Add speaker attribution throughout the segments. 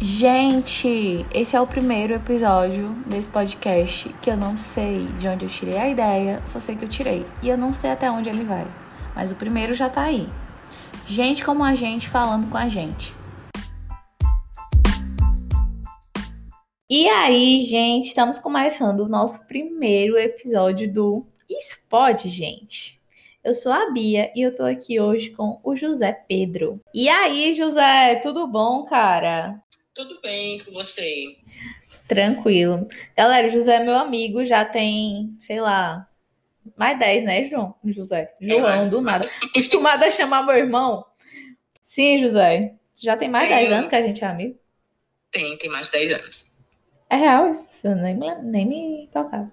Speaker 1: Gente, esse é o primeiro episódio desse podcast que eu não sei de onde eu tirei a ideia, só sei que eu tirei. E eu não sei até onde ele vai. Mas o primeiro já tá aí. Gente como a gente falando com a gente. E aí, gente, estamos começando o nosso primeiro episódio do Isso Pode, gente. Eu sou a Bia e eu tô aqui hoje com o José Pedro. E aí, José, tudo bom, cara?
Speaker 2: Tudo bem com você?
Speaker 1: Tranquilo. Galera, o José é meu amigo, já tem, sei lá, mais 10, né, João? José. João, é, do nada. Acostumado a chamar meu irmão. Sim, José. Já tem mais tem, 10 anos que a gente é amigo?
Speaker 2: Tem, tem mais de 10 anos.
Speaker 1: É real isso, nem, nem me tocava.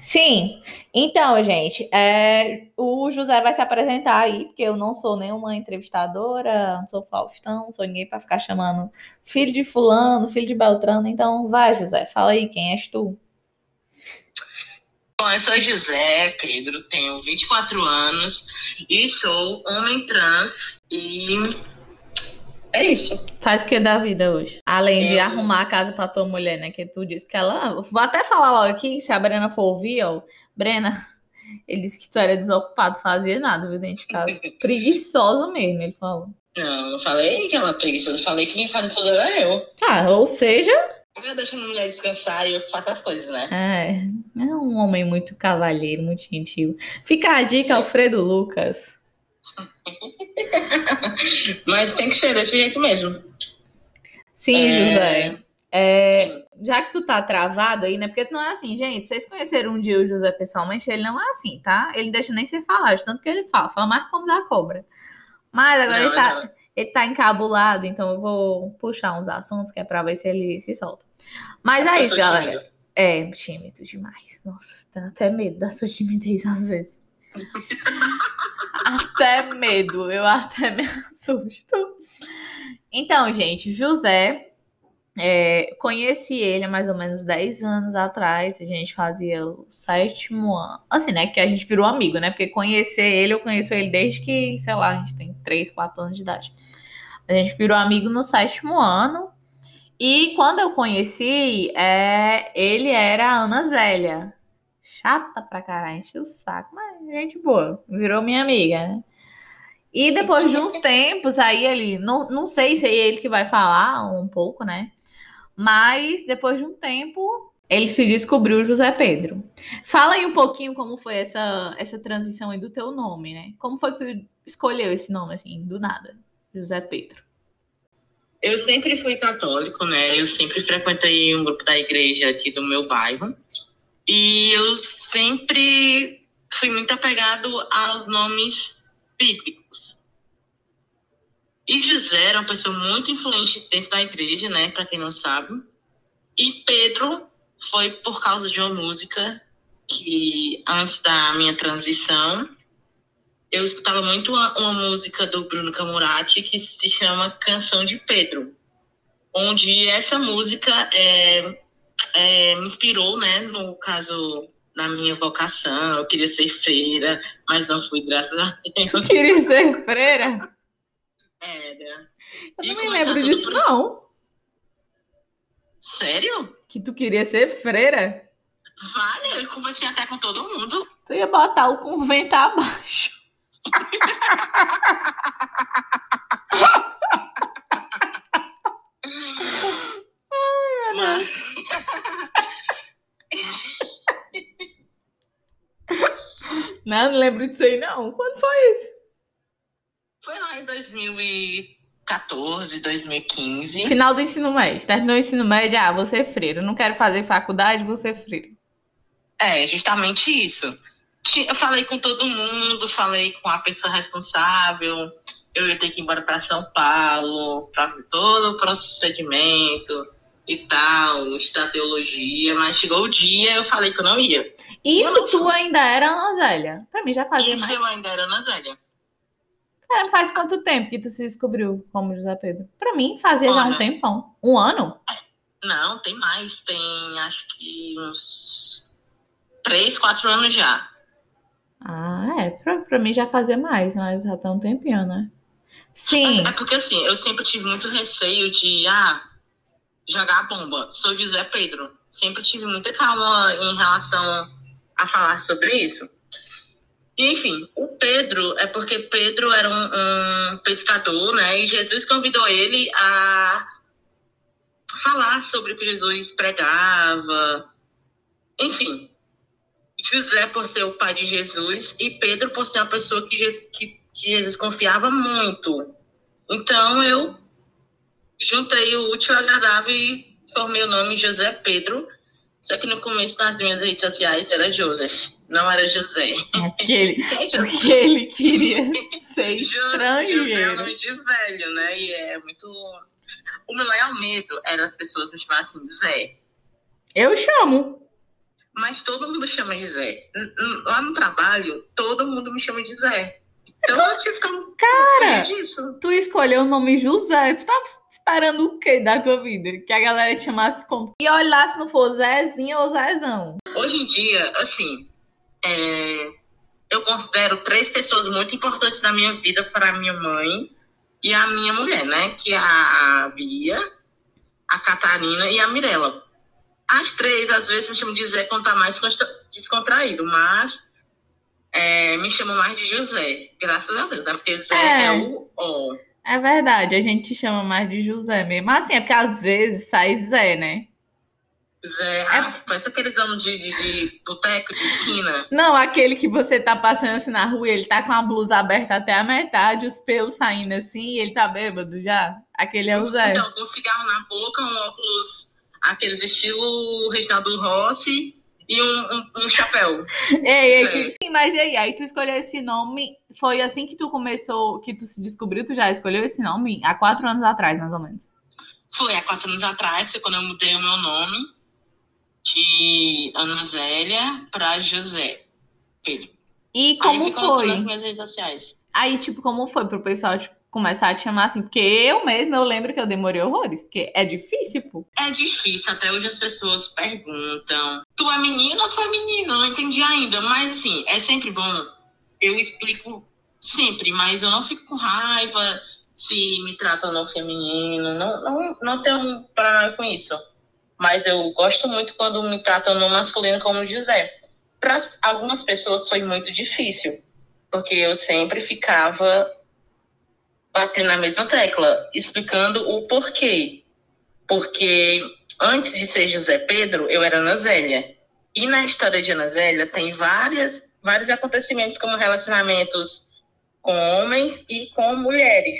Speaker 1: Sim, então, gente, é, o José vai se apresentar aí, porque eu não sou nenhuma entrevistadora, não sou Faustão, não sou ninguém para ficar chamando filho de Fulano, filho de Beltrano. Então, vai, José, fala aí, quem és tu?
Speaker 2: Bom, eu sou José Pedro, tenho 24 anos e sou homem trans e é isso.
Speaker 1: Faz o que da vida hoje? Além de arrumar a casa pra tua mulher, né? Que tu disse que ela. Vou até falar logo aqui, se a Brena for ouvir, ó. Brena, ele disse que tu era desocupado, fazia nada, viu, dentro de casa. Preguiçosa mesmo, ele falou.
Speaker 2: Não, não falei que ela é preguiçosa, falei que quem faz tudo era eu.
Speaker 1: Ah, ou seja.
Speaker 2: Eu deixo a mulher descansar e eu faço as coisas, né?
Speaker 1: É, é um homem muito cavalheiro, muito gentil. Fica a dica, Sim. Alfredo Lucas.
Speaker 2: Mas tem que ser desse jeito mesmo.
Speaker 1: Sim, é... José. É, já que tu tá travado aí, né? Porque tu não é assim, gente. Vocês conheceram um dia o José pessoalmente, ele não é assim, tá? Ele deixa nem você falar, de tanto que ele fala. Fala mais como da cobra. Mas agora não, ele, tá, não. ele tá encabulado, então eu vou puxar uns assuntos que é pra ver se ele se solta. Mas é isso, galera. Tímido. É, tímido demais. Nossa, dá até medo da sua timidez às vezes. Até medo, eu até me assusto. Então, gente, José, é, conheci ele há mais ou menos 10 anos atrás. A gente fazia o sétimo ano. Assim, né? Que a gente virou amigo, né? Porque conhecer ele, eu conheço ele desde que, sei lá, a gente tem 3, 4 anos de idade. A gente virou amigo no sétimo ano. E quando eu conheci, é, ele era a Ana Zélia chata pra caralho, encheu o saco, mas gente boa, virou minha amiga, né? E depois de uns tempos, aí ele, não, não sei se é ele que vai falar um pouco, né? Mas depois de um tempo, ele se descobriu José Pedro. Fala aí um pouquinho como foi essa, essa transição aí do teu nome, né? Como foi que tu escolheu esse nome, assim, do nada? José Pedro.
Speaker 2: Eu sempre fui católico, né? Eu sempre frequentei um grupo da igreja aqui do meu bairro. E eu sempre fui muito apegado aos nomes bíblicos. E José era uma pessoa muito influente dentro da igreja, né? Para quem não sabe. E Pedro foi por causa de uma música que, antes da minha transição, eu escutava muito uma, uma música do Bruno Camurati que se chama Canção de Pedro. Onde essa música é, é, me inspirou, né, no caso na minha vocação. Eu queria ser freira, mas não fui, graças a Deus.
Speaker 1: Tu queria ser freira?
Speaker 2: Era.
Speaker 1: Eu não me lembro disso, não.
Speaker 2: Sério?
Speaker 1: Que tu queria ser freira?
Speaker 2: Vale, eu conversei até com todo mundo.
Speaker 1: Tu ia botar o convento abaixo. Não, não lembro disso aí, não. Quando foi isso?
Speaker 2: Foi lá em 2014, 2015.
Speaker 1: Final do ensino médio. Terminou o ensino médio, ah, você é freira. Não quero fazer faculdade, você é freira.
Speaker 2: É, justamente isso. Eu falei com todo mundo, falei com a pessoa responsável. Eu ia ter que ir embora para São Paulo, para fazer todo o procedimento e tal, estudar teologia, mas chegou o dia eu falei que eu não ia.
Speaker 1: Isso não tu ainda era Ana Zélia? Pra mim já fazia
Speaker 2: Isso
Speaker 1: mais.
Speaker 2: eu ainda era Ana Zélia.
Speaker 1: Cara, faz quanto tempo que tu se descobriu como José Pedro? Pra mim fazia já um tempão. Um ano?
Speaker 2: Não, tem mais. Tem acho que uns três, quatro anos já.
Speaker 1: Ah, é. Pra, pra mim já fazia mais, mas já tá um tempinho, né? Sim.
Speaker 2: É porque assim, eu sempre tive muito receio de, ah, jogar a bomba. Sou José Pedro. Sempre tive muita calma em relação a falar sobre isso. Enfim, o Pedro é porque Pedro era um, um pescador, né? E Jesus convidou ele a falar sobre o que Jesus pregava. Enfim, José por ser o pai de Jesus e Pedro por ser uma pessoa que Jesus, que, que Jesus confiava muito. Então eu juntei o útil ao agradável e formei o nome José Pedro. Só que no começo das minhas redes sociais era Joseph, não era José.
Speaker 1: É porque ele, porque ele queria ser estrangeiro.
Speaker 2: José é nome de velho, né? E é muito. O meu maior medo era as pessoas me chamarem assim, Zé.
Speaker 1: Eu chamo.
Speaker 2: Mas todo mundo chama de Zé. Lá no trabalho, todo mundo me chama de Zé. Então eu tive que ficar
Speaker 1: Cara,
Speaker 2: disso.
Speaker 1: tu escolheu o nome José. Tu tava esperando o quê da tua vida? Que a galera te chamasse como. E olha lá se não for Zezinho ou Zezão.
Speaker 2: Hoje em dia, assim, é, eu considero três pessoas muito importantes na minha vida para minha mãe e a minha mulher, né? Que é a Bia, a Catarina e a Mirella. As três, às vezes, me chamam de Zé quando tá mais descontraído, mas é, me chamam mais de José, graças a Deus, né? Porque Zé é, é o O.
Speaker 1: É verdade, a gente te chama mais de José mesmo. Mas assim, é porque às vezes sai Zé, né?
Speaker 2: Zé, é... ah, parece aqueles anos de, de, de boteco, de esquina.
Speaker 1: Não, aquele que você tá passando assim na rua e ele tá com a blusa aberta até a metade, os pelos saindo assim e ele tá bêbado já. Aquele é o Zé.
Speaker 2: Então, com um cigarro na boca, um óculos, aqueles estilo Reginaldo Rossi e um, um, um chapéu.
Speaker 1: Ei, ei, que... mas e aí? Aí tu escolheu esse nome, foi assim que tu começou, que tu se descobriu, tu já escolheu esse nome? Há quatro anos atrás, mais ou menos.
Speaker 2: Foi, há quatro anos atrás, foi quando eu mudei o meu nome de Ana Zélia para José Pedro.
Speaker 1: E como
Speaker 2: aí
Speaker 1: foi?
Speaker 2: Nas minhas redes sociais.
Speaker 1: Aí, tipo, como foi pro pessoal tipo, começar a te chamar assim? Porque eu mesmo, eu lembro que eu demorei horrores, porque é difícil, pô.
Speaker 2: É difícil, até hoje as pessoas perguntam, tu é menino ou tu é menino? Não entendi ainda, mas assim, é sempre bom, eu explico sempre, mas eu não fico com raiva se me tratam no feminino, não, não, não tenho problema com isso. Mas eu gosto muito quando me tratam no masculino como José. Para algumas pessoas foi muito difícil, porque eu sempre ficava batendo na mesma tecla, explicando o porquê. Porque antes de ser José Pedro, eu era Ana Zélia. E na história de Ana Zélia tem várias, vários acontecimentos, como relacionamentos com homens e com mulheres.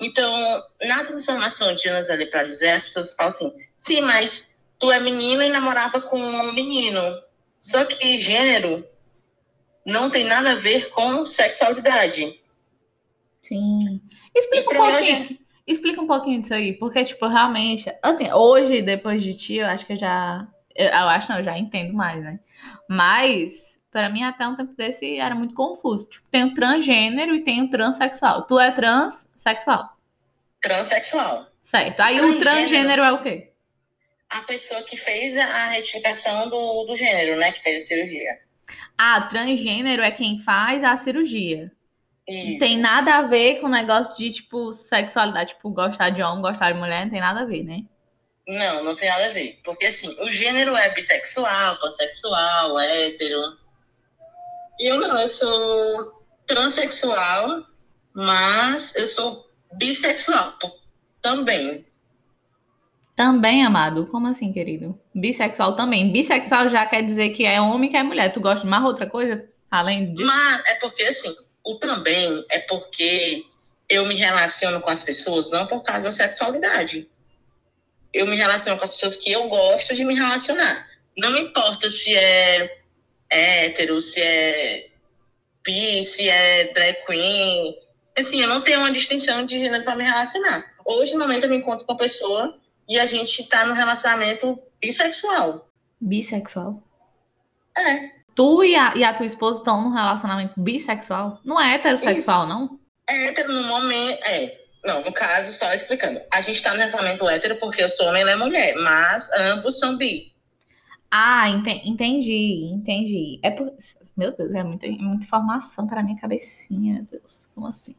Speaker 2: Então, na transformação de Ana Zélia para José, as pessoas falam assim: sim, mas tu é menina e namorava com um menino. Só que gênero não tem nada a ver com sexualidade.
Speaker 1: Sim. Explica um pouquinho. Explica um pouquinho disso aí, porque, tipo, realmente, assim, hoje, depois de ti, eu acho que eu já. Eu, eu acho não, eu já entendo mais, né? Mas, para mim, até um tempo desse era muito confuso. Tipo, tem o transgênero e tem o transexual. Tu é transexual?
Speaker 2: Transsexual.
Speaker 1: Certo. Aí transgênero, o transgênero é o quê?
Speaker 2: A pessoa que fez a retificação do, do gênero, né? Que fez a cirurgia.
Speaker 1: Ah, transgênero é quem faz a cirurgia.
Speaker 2: Isso.
Speaker 1: Não tem nada a ver com o negócio de, tipo, sexualidade, tipo, gostar de homem, gostar de mulher, não tem nada a ver, né?
Speaker 2: Não, não tem nada a ver. Porque, assim, o gênero é bissexual, pansexual, hétero. Eu não, eu sou transexual, mas eu sou bissexual também.
Speaker 1: Também, amado? Como assim, querido? Bissexual também. Bissexual já quer dizer que é homem que é mulher. Tu gosta de mais outra coisa além disso?
Speaker 2: Mas é porque, assim, o também é porque eu me relaciono com as pessoas não por causa da sexualidade. Eu me relaciono com as pessoas que eu gosto de me relacionar. Não importa se é hétero, se é bi, se é drag queen. Assim, eu não tenho uma distinção de gênero para me relacionar. Hoje, no momento, eu me encontro com uma pessoa e a gente está no relacionamento bissexual.
Speaker 1: Bissexual?
Speaker 2: É
Speaker 1: tu e a, e a tua esposa estão num relacionamento bissexual? Não é heterossexual, Isso. não?
Speaker 2: É hétero no momento. É. Não, no caso, só explicando. A gente tá no relacionamento hétero porque eu sou homem e ela é mulher, mas ambos são bi.
Speaker 1: Ah, entendi, entendi. É por... Meu Deus, é muita, muita informação para minha cabecinha, meu Deus. Como assim?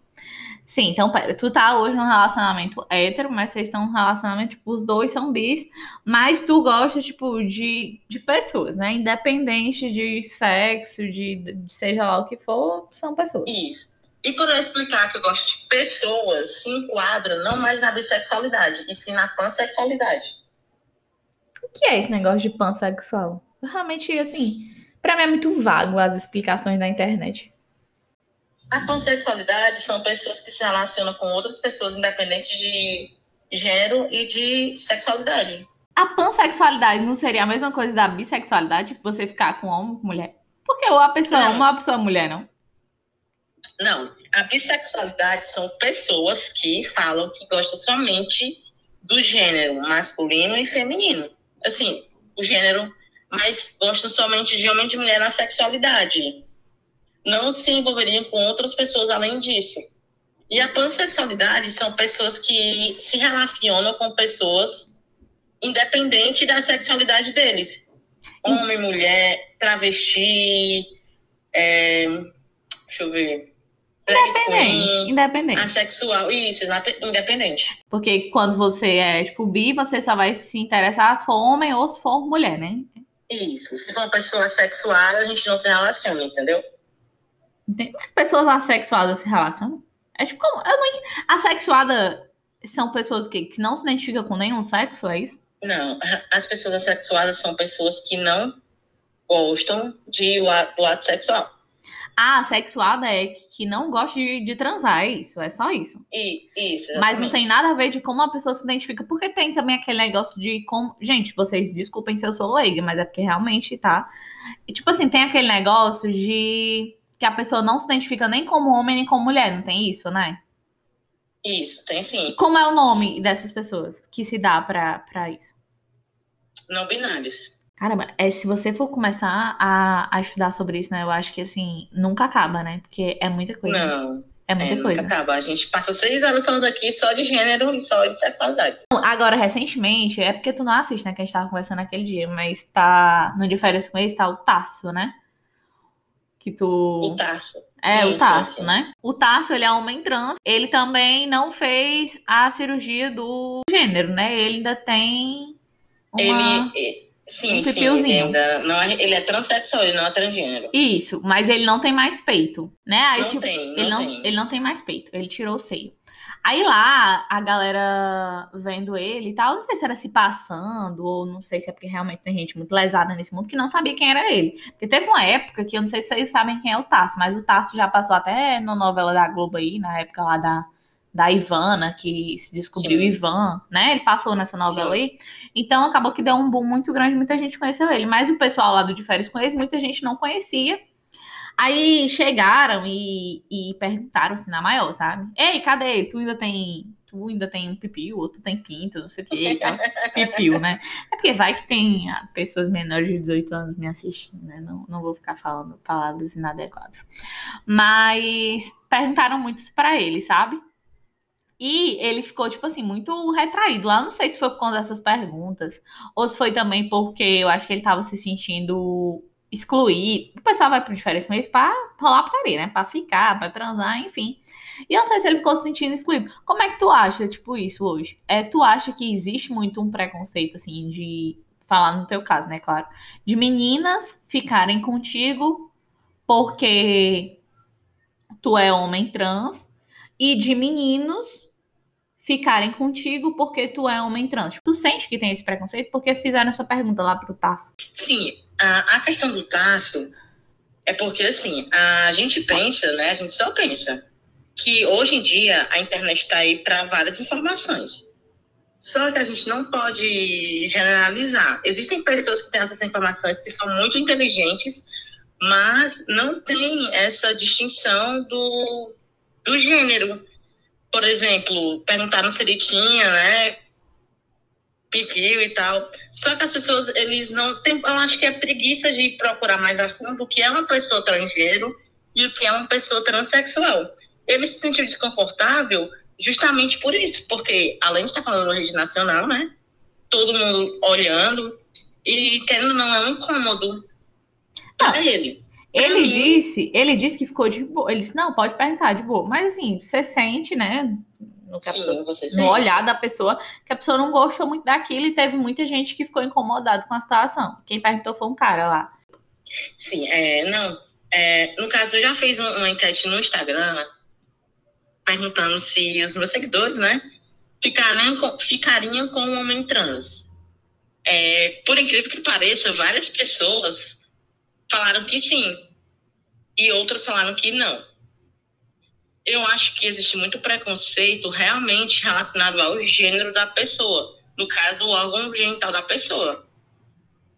Speaker 1: Sim, então, pera, tu tá hoje num relacionamento hétero, mas vocês estão num relacionamento, tipo, os dois são bis, mas tu gosta, tipo, de, de pessoas, né? Independente de sexo, de, de seja lá o que for, são pessoas.
Speaker 2: Isso. E por eu explicar que eu gosto de pessoas, se enquadra não mais na bissexualidade, e sim na pansexualidade.
Speaker 1: O que é esse negócio de pansexual? Realmente, assim, pra mim é muito vago as explicações da internet.
Speaker 2: A pansexualidade são pessoas que se relacionam com outras pessoas independente de gênero e de sexualidade.
Speaker 1: A pansexualidade não seria a mesma coisa da bissexualidade, tipo, você ficar com homem mulher? Porque ou a pessoa é uma ou a pessoa é mulher, não?
Speaker 2: Não, a bissexualidade são pessoas que falam que gostam somente do gênero masculino e feminino. Assim, o gênero, mas gostam somente de homem e de mulher na sexualidade. Não se envolveriam com outras pessoas além disso. E a pansexualidade são pessoas que se relacionam com pessoas independente da sexualidade deles. Homem, mulher, travesti, é, deixa eu ver.
Speaker 1: Independente,
Speaker 2: queen,
Speaker 1: independente.
Speaker 2: Assexual, isso, independente.
Speaker 1: Porque quando você é, tipo, bi, você só vai se interessar se for homem ou se for mulher, né?
Speaker 2: Isso. Se for uma pessoa sexuada, a gente não se relaciona, entendeu?
Speaker 1: Entende? As pessoas assexuadas se relacionam? É tipo, como? Eu não... Assexuada são pessoas que, que não se identificam com nenhum sexo, é isso?
Speaker 2: Não, as pessoas assexuadas são pessoas que não gostam de, do ato sexual.
Speaker 1: Ah, assexuada é que não gosta de, de transar, é isso, é só isso.
Speaker 2: E, isso,
Speaker 1: Mas não tem nada a ver de como a pessoa se identifica, porque tem também aquele negócio de como. Gente, vocês desculpem se eu sou leiga, mas é porque realmente tá. E, tipo assim, tem aquele negócio de que a pessoa não se identifica nem como homem nem como mulher, não tem isso, né?
Speaker 2: Isso, tem sim.
Speaker 1: como é o nome dessas pessoas que se dá pra isso?
Speaker 2: Não binários.
Speaker 1: Caramba, é, se você for começar a, a estudar sobre isso, né? Eu acho que assim, nunca acaba, né? Porque é muita coisa.
Speaker 2: Não,
Speaker 1: É
Speaker 2: é,
Speaker 1: muita
Speaker 2: nunca
Speaker 1: coisa.
Speaker 2: acaba. A gente passa seis horas falando aqui só de gênero e só de sexualidade.
Speaker 1: Agora, recentemente, é porque tu não assiste, né? Que a gente tava conversando aquele dia, mas tá. No Diferença com eles tá o Tarso, né? Que tu.
Speaker 2: O Tarso.
Speaker 1: É,
Speaker 2: Sim,
Speaker 1: o
Speaker 2: sim,
Speaker 1: Tarso,
Speaker 2: sim.
Speaker 1: né? O Tarso, ele é homem trans. Ele também não fez a cirurgia do gênero, né? Ele ainda tem uma.
Speaker 2: Ele, é- sim,
Speaker 1: um
Speaker 2: sim, ele ainda não é, ele é transexual, ele não é transgênero.
Speaker 1: Isso, mas ele não tem mais peito, né? Aí,
Speaker 2: não
Speaker 1: tipo,
Speaker 2: tem, não
Speaker 1: ele, não,
Speaker 2: tem.
Speaker 1: ele não tem mais peito, ele tirou o seio. Aí lá, a galera vendo ele e tal, não sei se era se passando, ou não sei se é porque realmente tem gente muito lesada nesse mundo que não sabia quem era ele. Porque teve uma época que eu não sei se vocês sabem quem é o Tasso, mas o Tasso já passou até na novela da Globo aí, na época lá da, da Ivana, que se descobriu
Speaker 2: Sim.
Speaker 1: Ivan, né? Ele passou nessa novela
Speaker 2: Sim.
Speaker 1: aí. Então acabou que deu um boom muito grande, muita gente conheceu ele. Mas o pessoal lá do De Férias com eles, muita gente não conhecia. Aí chegaram e, e perguntaram assim na maior, sabe? Ei, cadê? Tu ainda tem. Tu ainda tem um pipiu, ou tu tem pinto, não sei o que. Pipiu, né? É porque vai que tem ah, pessoas menores de 18 anos me assistindo, né? Não, não vou ficar falando palavras inadequadas. Mas perguntaram muito isso pra ele, sabe? E ele ficou, tipo assim, muito retraído lá. Não sei se foi por conta dessas perguntas, ou se foi também porque eu acho que ele tava se sentindo excluído. O pessoal vai pro diferença mês pra rolar putaria, né? Pra ficar, pra transar, enfim. E eu não sei se ele ficou se sentindo excluído. Como é que tu acha, tipo, isso hoje? É, tu acha que existe muito um preconceito, assim, de. Falar no teu caso, né? Claro. De meninas ficarem contigo porque tu é homem trans e de meninos ficarem contigo porque tu é homem trans. Tu sente que tem esse preconceito porque fizeram essa pergunta lá pro Tasso.
Speaker 2: Sim, a, a questão do Tasso é porque, assim, a gente pensa, né? A gente só pensa que hoje em dia a internet está aí para várias informações. Só que a gente não pode generalizar. Existem pessoas que têm essas informações que são muito inteligentes, mas não tem essa distinção do, do gênero. Por exemplo, perguntaram se ele tinha, né? Pipiu e tal. Só que as pessoas, eles não têm. Eu acho que é preguiça de procurar mais a fundo o que é uma pessoa transgênero e o que é uma pessoa transexual. Ele se sentiu desconfortável justamente por isso, porque além de estar falando na rede nacional, né? Todo mundo olhando, e querendo não, é um incômodo para ele.
Speaker 1: Ele disse, ele disse que ficou de boa. Ele disse, não, pode perguntar de boa. Mas assim, você sente, né? No,
Speaker 2: Sim,
Speaker 1: pessoa- no
Speaker 2: sente.
Speaker 1: olhar da pessoa, que a pessoa não gostou muito daquilo e teve muita gente que ficou incomodado com a situação. Quem perguntou foi um cara lá.
Speaker 2: Sim, é, não. É, no caso, eu já fiz um- uma enquete no Instagram perguntando se os meus seguidores, né, ficariam com, ficariam com um homem trans. É, por incrível que pareça, várias pessoas falaram que sim e outras falaram que não. Eu acho que existe muito preconceito realmente relacionado ao gênero da pessoa, no caso, o órgão genital da pessoa.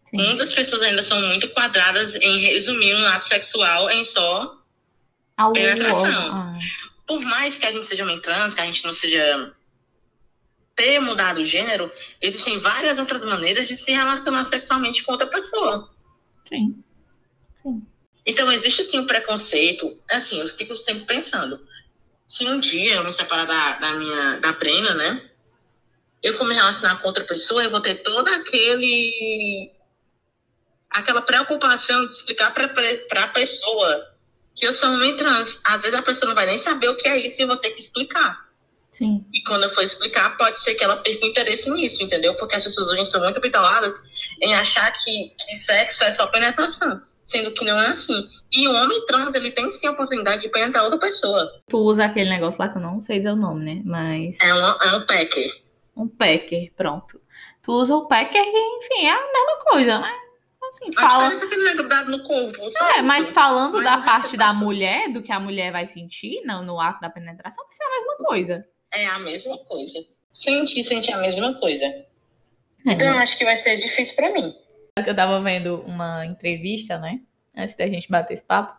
Speaker 1: Sim.
Speaker 2: Muitas pessoas ainda são muito quadradas em resumir um ato sexual em só.
Speaker 1: Ao
Speaker 2: Penetração.
Speaker 1: ah,
Speaker 2: Por mais que a gente seja homem trans, que a gente não seja ter mudado o gênero, existem várias outras maneiras de se relacionar sexualmente com outra pessoa.
Speaker 1: sim. Sim.
Speaker 2: Então existe sim um preconceito. Assim, eu fico sempre pensando, se um dia eu me separar da, da minha da Brena, né? Eu for me relacionar com outra pessoa, eu vou ter todo aquele aquela preocupação de explicar para a pessoa que eu sou homem trans. Às vezes a pessoa não vai nem saber o que é isso e eu vou ter que explicar.
Speaker 1: Sim.
Speaker 2: E quando eu for explicar, pode ser que ela perca o interesse nisso, entendeu? Porque as pessoas hoje são muito bitoladas em achar que, que sexo é só penetração, sendo que não é assim. E o homem trans, ele tem sim a oportunidade de penetrar outra pessoa.
Speaker 1: Tu usa aquele negócio lá que eu não sei dizer o nome, né? Mas.
Speaker 2: É um, é um packer.
Speaker 1: Um packer, pronto. Tu usa o packer, que, enfim, é a mesma coisa, né? Assim, fala.
Speaker 2: é é corpo.
Speaker 1: É, mas falando
Speaker 2: Mas
Speaker 1: da
Speaker 2: não
Speaker 1: parte da mulher, do que a mulher vai sentir no, no ato da penetração, vai ser a mesma coisa.
Speaker 2: É a mesma coisa. Sentir, sentir a mesma coisa.
Speaker 1: É,
Speaker 2: Então eu acho que vai ser difícil pra mim.
Speaker 1: Eu tava vendo uma entrevista, né? Antes da gente bater esse papo.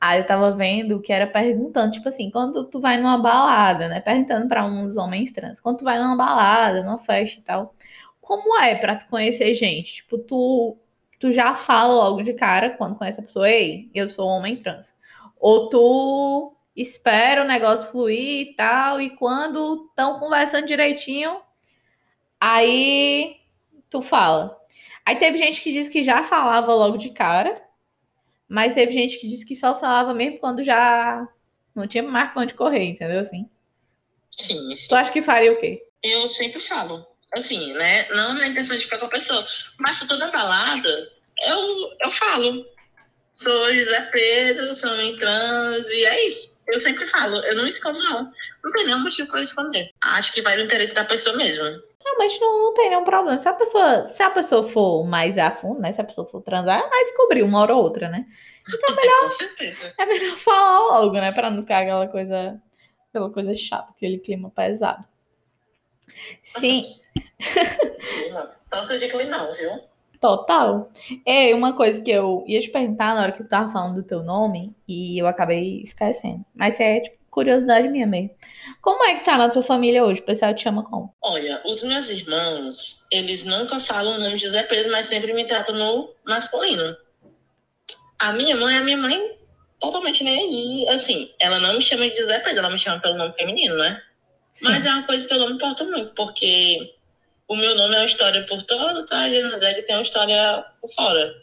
Speaker 1: Aí eu tava vendo que era perguntando, tipo assim, quando tu vai numa balada, né? Perguntando pra uns homens trans, quando tu vai numa balada, numa festa e tal, como é pra tu conhecer gente? Tipo, tu, tu já fala logo de cara quando conhece a pessoa, ei, eu sou homem trans. Ou tu espera o negócio fluir e tal, e quando estão conversando direitinho, aí tu fala. Aí teve gente que disse que já falava logo de cara, mas teve gente que disse que só falava mesmo quando já não tinha mais pra onde correr, entendeu? Assim.
Speaker 2: Sim, sim.
Speaker 1: Tu acha que faria o quê?
Speaker 2: Eu sempre falo. Assim, né? Não na intenção de ficar com a pessoa. Mas se eu tô na balada, eu, eu falo. Sou José Pedro, sou homem trans, e é isso. Eu sempre falo. Eu não escondo, não. Não tem nenhum motivo pra eu esconder. Acho que vai no interesse da pessoa mesmo.
Speaker 1: Realmente não, não tem nenhum problema. Se a pessoa, se a pessoa for mais a fundo, né? Se a pessoa for transar, ela vai descobrir uma hora ou outra, né?
Speaker 2: Com certeza.
Speaker 1: É melhor falar logo, né? Pra não ficar aquela coisa, aquela coisa chata, aquele clima pesado. Sim,
Speaker 2: Tanto de não, viu?
Speaker 1: Total. É uma coisa que eu ia te perguntar na hora que tu tava falando do teu nome e eu acabei esquecendo. Mas é tipo curiosidade minha mesmo. Como é que tá na tua família hoje? O pessoal te chama como?
Speaker 2: Olha, os meus irmãos, eles nunca falam o nome de José Pedro, mas sempre me tratam no masculino. A minha mãe, a minha mãe, totalmente nem aí. Assim, ela não me chama de José Pedro, ela me chama pelo nome feminino, né?
Speaker 1: Sim.
Speaker 2: Mas é uma coisa que eu não me importo muito, porque o meu nome é uma história por todo, tá? E o José tem uma história por fora.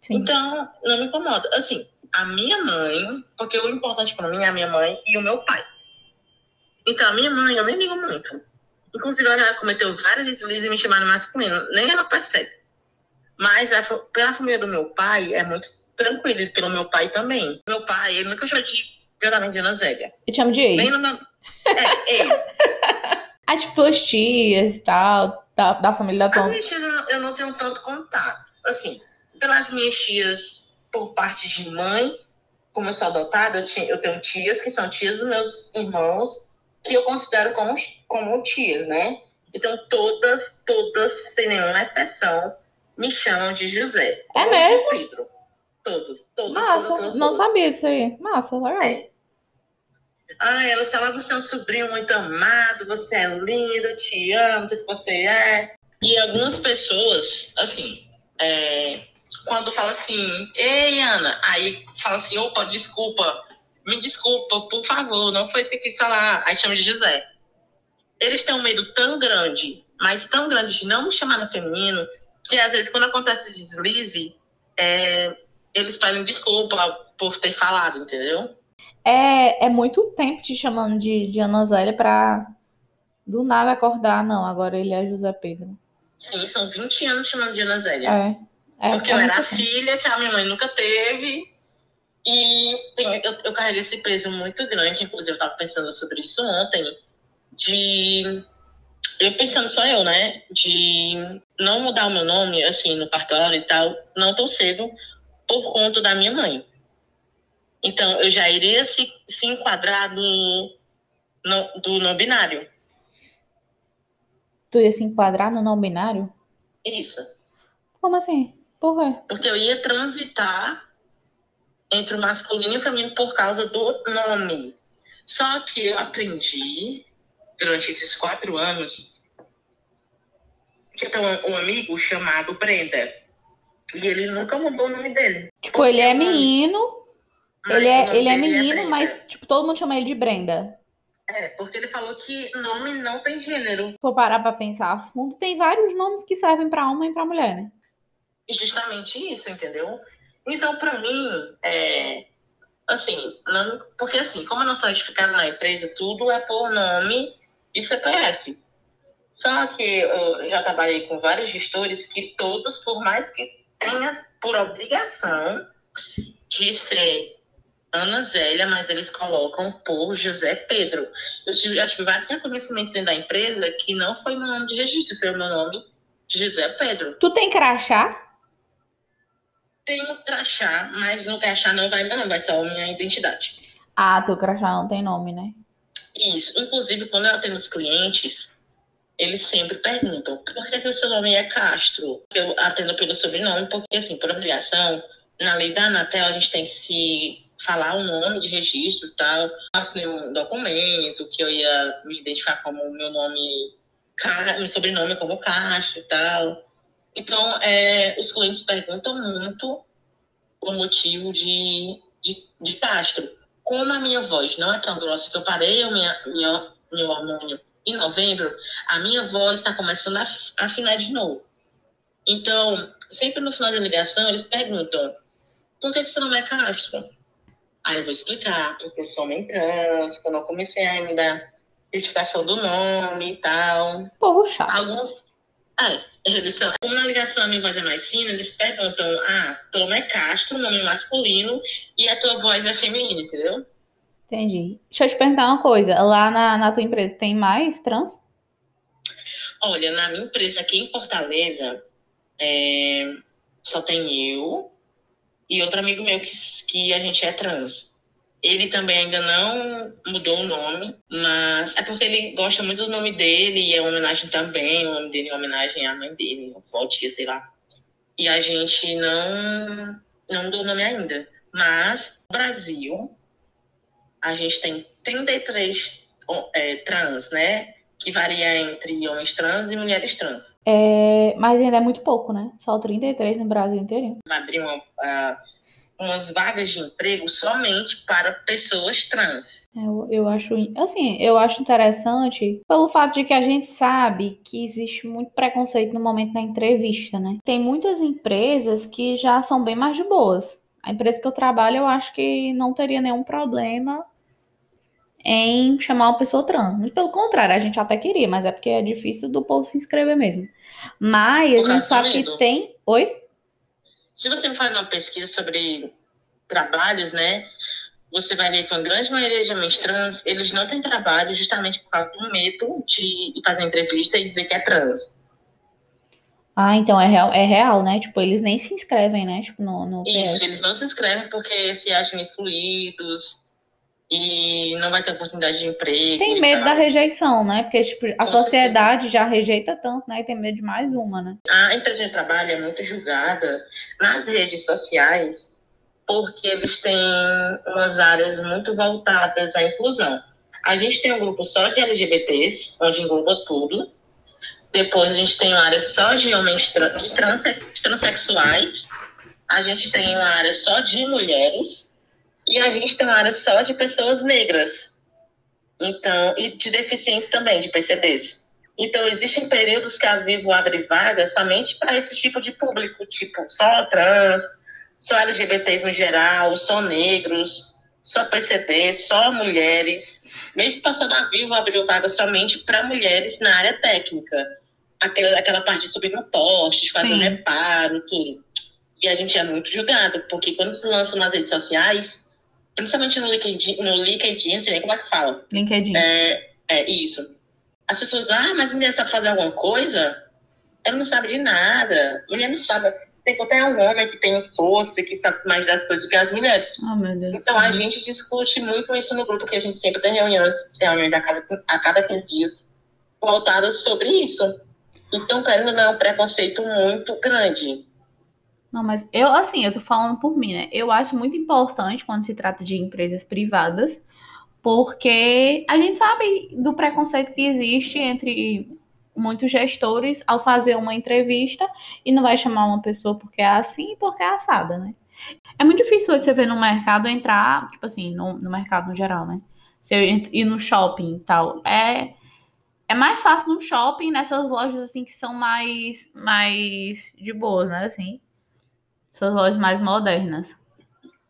Speaker 1: Sim.
Speaker 2: Então, não me incomoda. Assim, a minha mãe, porque o importante pra mim é a minha mãe e o meu pai. Então, a minha mãe, eu nem ligo muito. Inclusive, ela cometeu vários deslizes e me chamaram masculino. Nem ela percebe. Mas a, pela família do meu pai, é muito tranquilo. E pelo meu pai também. Meu pai, ele nunca chamou de violamente de Ana Zélia.
Speaker 1: Eu te chamo de Ei.
Speaker 2: no. É, ele.
Speaker 1: Ah, tipo, as tias e tal, da, da família da
Speaker 2: As
Speaker 1: tua.
Speaker 2: minhas tias eu não- eu não tenho tanto contato. Assim, pelas minhas tias por parte de mãe, como eu sou adotada, eu, tinha- eu tenho tias que são tias dos meus irmãos, que eu considero como, como tias, né? Então, todas, todas, sem nenhuma exceção, me chamam de José.
Speaker 1: É mesmo?
Speaker 2: Pedro. Todos, todos.
Speaker 1: Massa,
Speaker 2: todos, todos,
Speaker 1: não
Speaker 2: todos.
Speaker 1: sabia disso aí. Massa, legal.
Speaker 2: É. Ah, ela fala, você é um sobrinho muito amado, você é lindo, eu te amo, tudo que você é. E algumas pessoas, assim, é, quando fala assim, ei, Ana, aí fala assim, opa, desculpa, me desculpa, por favor, não foi isso que eu quis falar. Aí chama de José. Eles têm um medo tão grande, mas tão grande de não me chamar no feminino, que às vezes quando acontece deslize, é, eles pedem desculpa por ter falado, entendeu?
Speaker 1: É, é muito tempo te chamando de, de Ana Zélia pra do nada acordar, não. Agora ele é José Pedro.
Speaker 2: Sim, são 20 anos chamando de Ana Zélia.
Speaker 1: É. é
Speaker 2: porque
Speaker 1: é
Speaker 2: eu era a filha que a minha mãe nunca teve. E tem- eu, eu carreguei esse peso muito grande, inclusive eu estava pensando sobre isso ontem, de. Eu pensando só eu, né? De não mudar o meu nome, assim, no cartório e tal, não tão cedo, por conta da minha mãe. Então, eu já iria se, se enquadrar do, no, do não binário.
Speaker 1: Tu ia se enquadrar no não binário?
Speaker 2: Isso.
Speaker 1: Como assim? Por quê?
Speaker 2: Porque eu ia transitar entre o masculino e o feminino por causa do nome. Só que eu aprendi, durante esses quatro anos, que tenho um, um amigo chamado Brenda. E ele nunca mudou o nome dele.
Speaker 1: Tipo, ele é
Speaker 2: Porque o nome-
Speaker 1: menino, ele é, ele é menino,
Speaker 2: Brenda.
Speaker 1: mas tipo, todo mundo chama ele de Brenda.
Speaker 2: É, porque ele falou que nome não tem gênero.
Speaker 1: For parar pra pensar a fundo, tem vários nomes que servem pra homem e pra mulher, né?
Speaker 2: Justamente isso, entendeu? Então, pra mim, é, assim, não, porque assim, como eu não sou certificada na empresa, tudo é por nome e CPF. Só que eu já trabalhei com vários gestores que todos, por mais que tenha por obrigação de ser Ana Zélia, mas eles colocam por José Pedro. Eu tive, já tive vários reconhecimentos dentro da empresa que não foi meu nome de registro, foi o meu nome José Pedro.
Speaker 1: Tu tem crachá?
Speaker 2: Tem um crachá, mas no crachá não vai não, vai só a minha identidade.
Speaker 1: Ah, teu crachá não tem nome, né?
Speaker 2: Isso. Inclusive, quando eu atendo os clientes, eles sempre perguntam por que, que o seu nome é Castro? Eu atendo pelo sobrenome, porque, assim, por obrigação, na lei da Anatel, a gente tem que se falar o nome de registro e tal. Assinei um documento que eu ia me identificar como meu nome, meu sobrenome como Castro e tal. Então, é, os clientes perguntam muito o motivo de, de, de Castro. Como a minha voz não é tão grossa que eu parei o minha, minha, meu hormônio em novembro, a minha voz está começando a af- a afinar de novo. Então, sempre no final da ligação, eles perguntam: por que, que seu nome é Castro? Aí eu vou explicar, porque eu sou homem trans, que eu não comecei ainda a identificação do nome e tal.
Speaker 1: Chato.
Speaker 2: Alguns. São. Como na ligação a minha voz é mais fina, eles perguntam: ah, teu nome é Castro, nome masculino, e a tua voz é feminina, entendeu?
Speaker 1: Entendi. Deixa eu te perguntar uma coisa. Lá na, na tua empresa tem mais trans?
Speaker 2: Olha, na minha empresa aqui em Fortaleza, é, só tem eu e outro amigo meu que, que a gente é trans. Ele também ainda não mudou o nome, mas é porque ele gosta muito do nome dele e é uma homenagem também, o nome dele é uma homenagem à mãe dele, tia, sei lá. E a gente não, não mudou o nome ainda. Mas no Brasil, a gente tem 33 ó, é, trans, né? Que varia entre homens trans e mulheres trans.
Speaker 1: É, mas ainda é muito pouco, né? Só 33 no Brasil inteiro.
Speaker 2: Vai abrir uma, ah, umas vagas de emprego somente para pessoas trans.
Speaker 1: Eu, eu acho, assim, eu acho interessante pelo fato de que a gente sabe que existe muito preconceito no momento da entrevista, né? Tem muitas empresas que já são bem mais de boas. A empresa que eu trabalho, eu acho que não teria nenhum problema em chamar uma pessoa trans. Muito pelo contrário, a gente até queria, mas é porque é difícil do povo se inscrever mesmo. Mas a gente sabe que tem. Oi?
Speaker 2: Se você faz uma pesquisa sobre trabalhos, né? Você vai ver que a grande maioria de homens trans, eles não têm trabalho justamente por causa do medo de fazer entrevista e dizer que é trans.
Speaker 1: Ah, então é real, é real, né? Tipo, eles nem se inscrevem, né? Tipo, no, no
Speaker 2: Isso, eles não se inscrevem porque se acham excluídos e não vai ter oportunidade de emprego.
Speaker 1: Tem medo da rejeição, né? Porque tipo, a
Speaker 2: Com
Speaker 1: sociedade já rejeita tanto, né? E tem medo de mais uma, né?
Speaker 2: A empresa de trabalho é muito julgada nas redes sociais porque eles têm umas áreas muito voltadas à inclusão. A gente tem um grupo só de LGBTs, onde engloba tudo. Depois a gente tem uma área só de homens tra- de transe- transexuais. A gente tem uma área só de mulheres. E a gente tem uma área só de pessoas negras. Então, e de deficientes também, de PCDs. Então, existem períodos que a Vivo abre vagas somente para esse tipo de público, tipo só trans, só LGBTs no geral, só negros, só PCD, só mulheres. Mês passado a Vivo abriu vaga somente para mulheres na área técnica. Aquela, aquela parte de subir no poste, de fazer Sim. reparo, tudo. E a gente é muito julgado, porque quando se lança nas redes sociais, principalmente no LinkedIn, no LinkedIn, sei nem como é que fala.
Speaker 1: LinkedIn.
Speaker 2: É, é isso. As pessoas, ah, mas mulher sabe fazer alguma coisa? Ela não sabe de nada. Mulher não sabe. Tem até um homem que tem força, que sabe mais das coisas do que as mulheres.
Speaker 1: Oh, meu Deus.
Speaker 2: Então a gente discute muito isso no grupo, que a gente sempre tem reuniões, reuniões a, cada, a cada 15 dias, voltadas sobre isso. Então, querendo não, é um preconceito muito grande.
Speaker 1: Não, mas eu, assim, eu tô falando por mim, né? Eu acho muito importante quando se trata de empresas privadas, porque a gente sabe do preconceito que existe entre muitos gestores ao fazer uma entrevista e não vai chamar uma pessoa porque é assim e porque é assada, né? É muito difícil você ver no mercado entrar, tipo assim, no, no mercado no geral, né? Você ir no shopping e tal. É, é mais fácil no shopping, nessas lojas assim que são mais, mais de boas, né? Assim, são lojas mais modernas.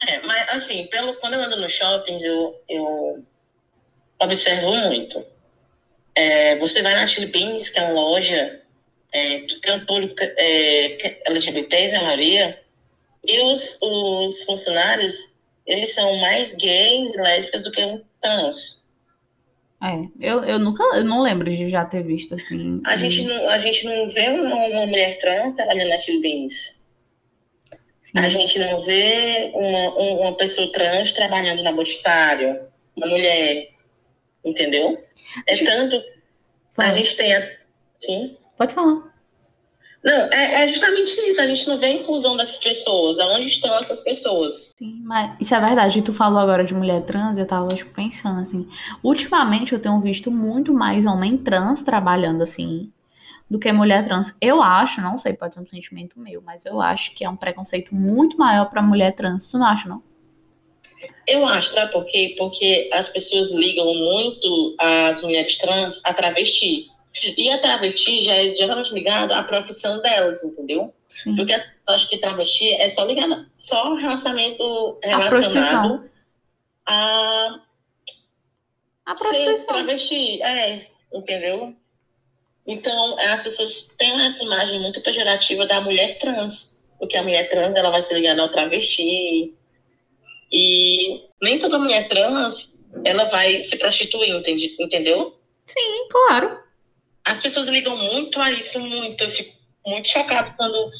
Speaker 2: É, mas assim, pelo, quando eu ando no shoppings, eu, eu observo muito. É, você vai na Chili Beans, que é uma loja é, que tem um público é, LGBTs, na maioria, e os, os funcionários, eles são mais gays e lésbicas do que um trans.
Speaker 1: É, eu, eu nunca, eu não lembro de já ter visto assim.
Speaker 2: A, gente, não, a gente não vê uma, uma mulher trans trabalhando na Chili Beans. A gente não vê uma, uma pessoa trans trabalhando na Boticário, uma mulher, entendeu? É tanto. Fala. A gente tem. A, sim?
Speaker 1: Pode falar.
Speaker 2: Não, é, é, justamente isso. A gente não vê a inclusão dessas pessoas. Aonde estão essas pessoas?
Speaker 1: Sim, mas isso é verdade. Tu falou agora de mulher trans, eu tava tipo, pensando assim. Ultimamente eu tenho visto muito mais homem trans trabalhando assim do que mulher trans. Eu acho, não sei, pode ser um sentimento meu, mas eu acho que é um preconceito muito maior para mulher trans. Tu não acha, não?
Speaker 2: Eu acho, sabe por quê? Porque as pessoas ligam muito as mulheres trans a travesti. E a travesti já é geralmente ligada à profissão delas, entendeu? Sim. Porque eu acho que travesti é só ligada, só relacionamento relacionado a,
Speaker 1: a prostituição.
Speaker 2: travesti, é, entendeu? Então, as pessoas têm essa imagem muito pejorativa da mulher trans, porque a mulher trans ela vai se ligar ao travesti. E nem toda mulher trans ela vai se prostituir, entende, entendeu?
Speaker 1: Sim, claro.
Speaker 2: As pessoas ligam muito a isso, muito. Eu fico muito chocado quando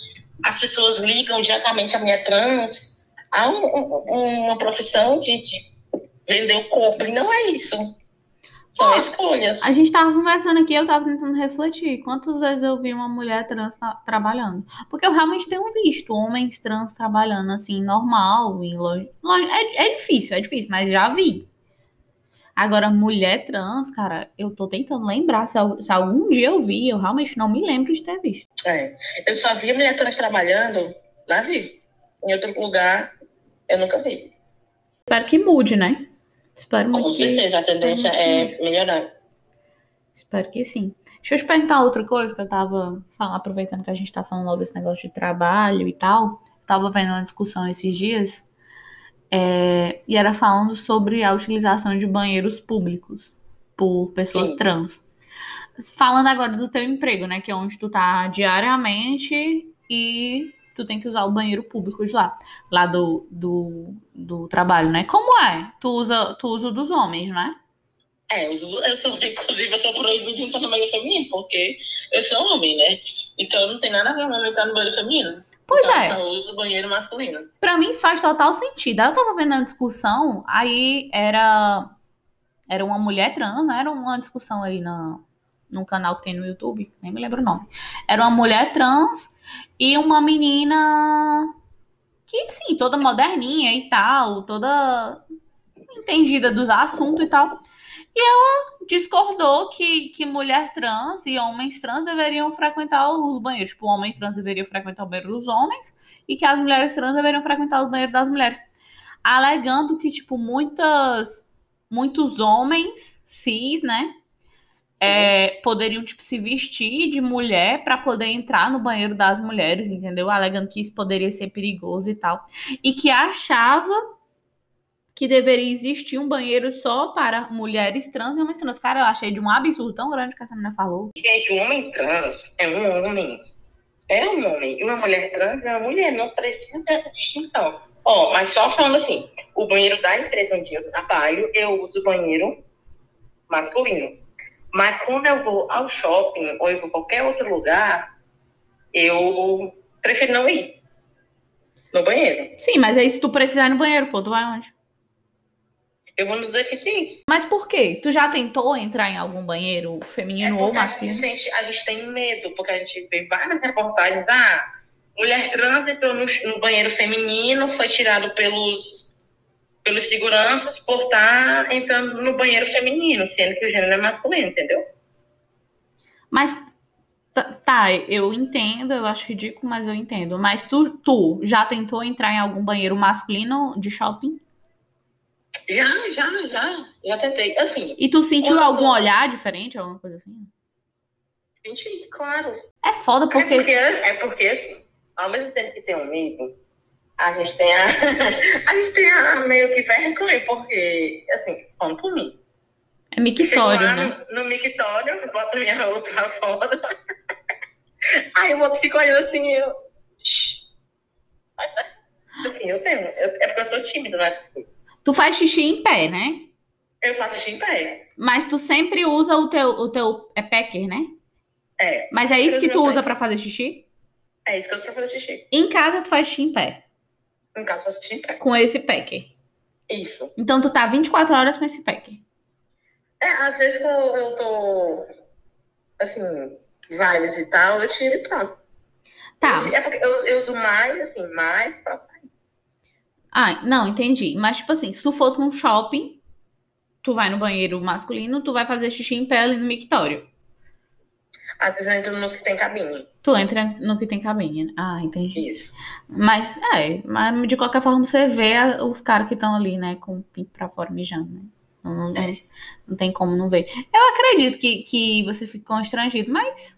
Speaker 2: as pessoas ligam diretamente a mulher trans a um, um, uma profissão de, de vender o corpo. E não é isso. São escolhas.
Speaker 1: A gente tava conversando aqui, eu tava tentando refletir. Quantas vezes eu vi uma mulher trans trabalhando? Porque eu realmente tenho visto homens trans trabalhando assim, normal, em loja. É, é difícil, é difícil, mas já vi. Agora, mulher trans, cara, eu tô tentando lembrar. Se, se, algum dia eu vi, eu realmente não me lembro de ter visto.
Speaker 2: É. Eu só vi mulher trans trabalhando lá vi. Em outro lugar, eu nunca vi.
Speaker 1: Espero que mude, né? Espero
Speaker 2: Com certeza, a tendência é melhorar.
Speaker 1: Espero que sim. Deixa eu te perguntar outra coisa que eu tava falando, aproveitando que a gente tá falando logo desse negócio de trabalho e tal. Eu tava vendo uma discussão esses dias. É, e era falando sobre a utilização de banheiros públicos por pessoas sim. trans. Falando agora do teu emprego, né? Que é onde tu tá diariamente e tu tem que usar o banheiro público de lá, lá do, do, do trabalho, né? Como é? Tu usa, tu usa o dos homens, né?
Speaker 2: É, eu sou, inclusive, eu sou proibido de entrar no banheiro feminino, porque eu sou homem, né? Então não tem nada a ver com entrar no banheiro feminino.
Speaker 1: Pois
Speaker 2: então,
Speaker 1: é.
Speaker 2: Eu só uso o banheiro masculino.
Speaker 1: Pra mim isso faz total sentido. Eu tava vendo a discussão, aí era. Era uma mulher trans, né? Era uma discussão aí na, num canal que tem no YouTube, nem me lembro o nome. Era uma mulher trans e uma menina que, assim, toda moderninha e tal, toda entendida dos assuntos e tal. E ela discordou que, que mulher trans e homens trans deveriam frequentar os banheiros. Tipo, o homem trans deveria frequentar o banheiro dos homens e que as mulheres trans deveriam frequentar os banheiros das mulheres. Alegando que, tipo, muitas, muitos homens cis, né? É, poderiam tipo se vestir de mulher para poder entrar no banheiro das mulheres, entendeu? Alegando que isso poderia ser perigoso e tal, e que achava que deveria existir um banheiro só para mulheres trans e homens trans. Cara, eu achei de um absurdo tão grande que essa menina falou.
Speaker 2: Gente, um homem trans é um homem. É um homem. E uma mulher trans é uma mulher. Não precisa dessa distinção. Ó, oh, mas só falando assim, o banheiro da empresa onde eu trabalho, eu uso banheiro masculino. Mas quando eu vou ao shopping ou eu vou a qualquer outro lugar, eu prefiro não ir no banheiro.
Speaker 1: Sim, mas aí se tu precisar ir no banheiro, pô, tu vai onde?
Speaker 2: Eu vou nos deficientes.
Speaker 1: Mas por quê? Tu já tentou entrar em algum banheiro feminino é ou masculino?
Speaker 2: A gente, a gente, tem medo, porque a gente vê várias reportagens. Ah, mulher trans entrou no, no banheiro feminino, foi tirado pelos, pelos seguranças por estar tá entrando no banheiro feminino, sendo que o gênero é masculino, entendeu?
Speaker 1: Mas Tá, eu entendo, eu acho ridículo, mas eu entendo. Mas tu, tu já tentou entrar em algum banheiro masculino de shopping?
Speaker 2: Já, já, já. Já tentei. Assim.
Speaker 1: E tu sentiu algum tô... olhar diferente, alguma coisa assim?
Speaker 2: Senti, claro.
Speaker 1: É foda porque. É
Speaker 2: porque, é porque assim, ao mesmo tempo que tem um medo, a gente tem a. a gente tem a meio que vergonha, porque, assim, falando por mim.
Speaker 1: É mictório, né?
Speaker 2: No, no mictório, boto minha roupa pra fora. Aí o outro fica olhando assim, eu. Assim, eu tenho. Eu, é porque eu sou tímida nessas coisas.
Speaker 1: Tu faz xixi em pé, né?
Speaker 2: Eu faço xixi em pé.
Speaker 1: Mas tu sempre usa o teu, o teu é packer, né?
Speaker 2: É.
Speaker 1: Mas é isso que tu usa para fazer xixi?
Speaker 2: É isso que eu uso pra fazer xixi.
Speaker 1: Em casa tu faz xixi em pé?
Speaker 2: Em casa eu xixi em pé.
Speaker 1: Com esse packer?
Speaker 2: Isso.
Speaker 1: Então tu tá 24 horas com esse packer?
Speaker 2: É, às vezes eu, eu tô, assim, vibes e tal, eu tiro e pronto.
Speaker 1: Tá.
Speaker 2: É porque eu, eu uso mais, assim, mais pra sair.
Speaker 1: Ah, não, entendi. Mas, tipo assim, se tu fosse num shopping, tu vai no banheiro masculino, tu vai fazer xixi em pé ali no mictório.
Speaker 2: Às vezes eu entro nos que tem cabine.
Speaker 1: Tu entra no que tem cabine. Ah, entendi.
Speaker 2: Isso.
Speaker 1: Mas, é, mas de qualquer forma você vê os caras que estão ali, né, com o pinto pra fora mijando, né? Não, não, é. não, tem como não ver. Eu acredito que, que você fique constrangido, mas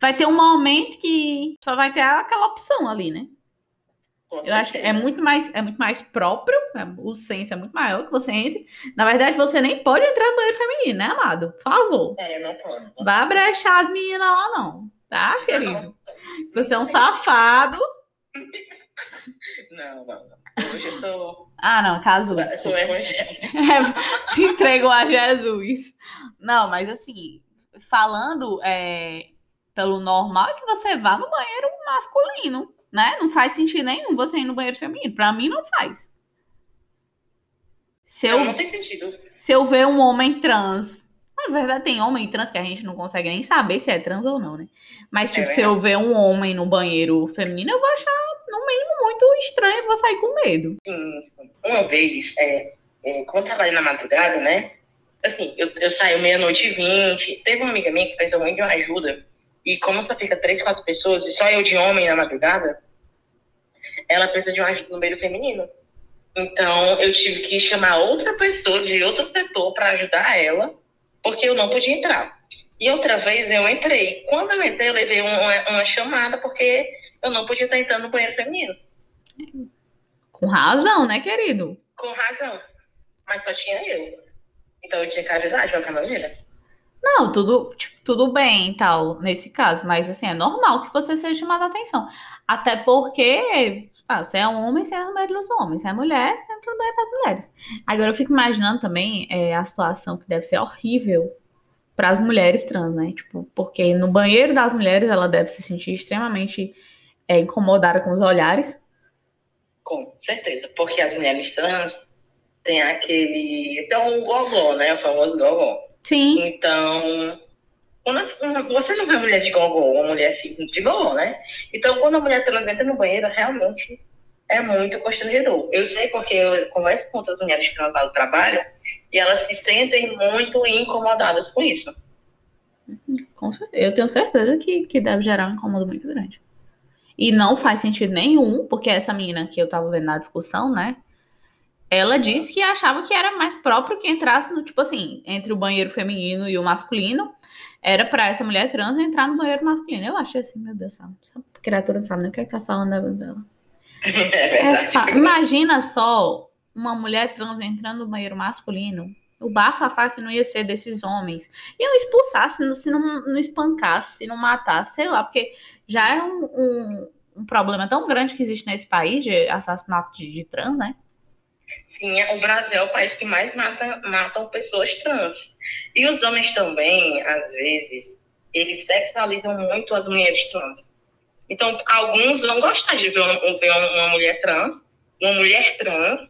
Speaker 1: vai ter um momento que só vai ter aquela opção ali, né? Eu acho que é muito mais, é muito mais próprio, é, o senso é muito maior que você entre. Na verdade, você nem pode entrar no banheiro feminino, né, amado? Por favor.
Speaker 2: É, não posso.
Speaker 1: Vá brechar as meninas lá, não. Tá, querido? Você é um safado.
Speaker 2: Não, não, não. Hoje eu tô.
Speaker 1: Ah, não, caso.
Speaker 2: Eu sou evangélica.
Speaker 1: É, se entregou a Jesus. Não, mas assim, falando é, pelo normal, é que você vá no banheiro masculino né? Não faz sentido nenhum você ir no banheiro feminino. Pra mim, não faz.
Speaker 2: Se eu, não, não tem sentido.
Speaker 1: Se eu ver um homem trans. Na verdade, tem homem trans que a gente não consegue nem saber se é trans ou não, né? Mas, tipo, é se eu ver um homem no banheiro feminino, eu vou achar, no mínimo, muito estranho e vou sair com medo.
Speaker 2: Sim. Uma vez, é, é, quando eu trabalhei na madrugada, né? Assim, eu, eu saio meia-noite e vinte. Teve uma amiga minha que precisou muito de uma ajuda. E como só fica três, quatro pessoas, e só eu de homem na madrugada, ela precisa de no meio feminino. Então, eu tive que chamar outra pessoa de outro setor para ajudar ela, porque eu não podia entrar. E outra vez eu entrei. Quando eu entrei, eu levei uma, uma chamada, porque eu não podia estar entrando no banheiro feminino.
Speaker 1: Com razão, né, querido?
Speaker 2: Com razão. Mas só tinha eu. Então eu tinha que ajudar de qualquer maneira.
Speaker 1: Não, tudo, tipo, tudo bem e tal, nesse caso, mas assim, é normal que você seja chamado a atenção. Até porque ah, você é homem, você é no meio dos homens. Você é mulher, é no meio das mulheres. Agora eu fico imaginando também é, a situação que deve ser horrível para as mulheres trans, né? Tipo, porque no banheiro das mulheres ela deve se sentir extremamente é, incomodada com os olhares.
Speaker 2: Com certeza, porque as mulheres trans têm aquele. Então, o gogó, né? O famoso gogó.
Speaker 1: Sim.
Speaker 2: Então, quando você não vê mulher de gogó, uma mulher assim, de gogó, né? Então, quando a mulher trans entra no banheiro, realmente é muito constrangedor. Eu sei porque eu converso com outras mulheres que lá do trabalho e elas se sentem muito incomodadas com isso.
Speaker 1: Com certeza. Eu tenho certeza que, que deve gerar um incômodo muito grande. E não faz sentido nenhum, porque essa menina que eu tava vendo na discussão, né? Ela disse que achava que era mais próprio que entrasse no, tipo assim, entre o banheiro feminino e o masculino, era pra essa mulher trans entrar no banheiro masculino. Eu achei assim, meu Deus, essa criatura não sabe nem o que, é que tá falando da vida dela.
Speaker 2: É
Speaker 1: É fa- Imagina só uma mulher trans entrando no banheiro masculino. O bafafá que não ia ser desses homens. Iam expulsar se não, se não, não espancasse, se não matasse, sei lá, porque já é um, um, um problema tão grande que existe nesse país de assassinato de, de trans, né?
Speaker 2: Sim, o Brasil é o país que mais mata, matam pessoas trans. E os homens também, às vezes, eles sexualizam muito as mulheres trans. Então, alguns vão gostar de ver uma, ver uma mulher trans, uma mulher trans,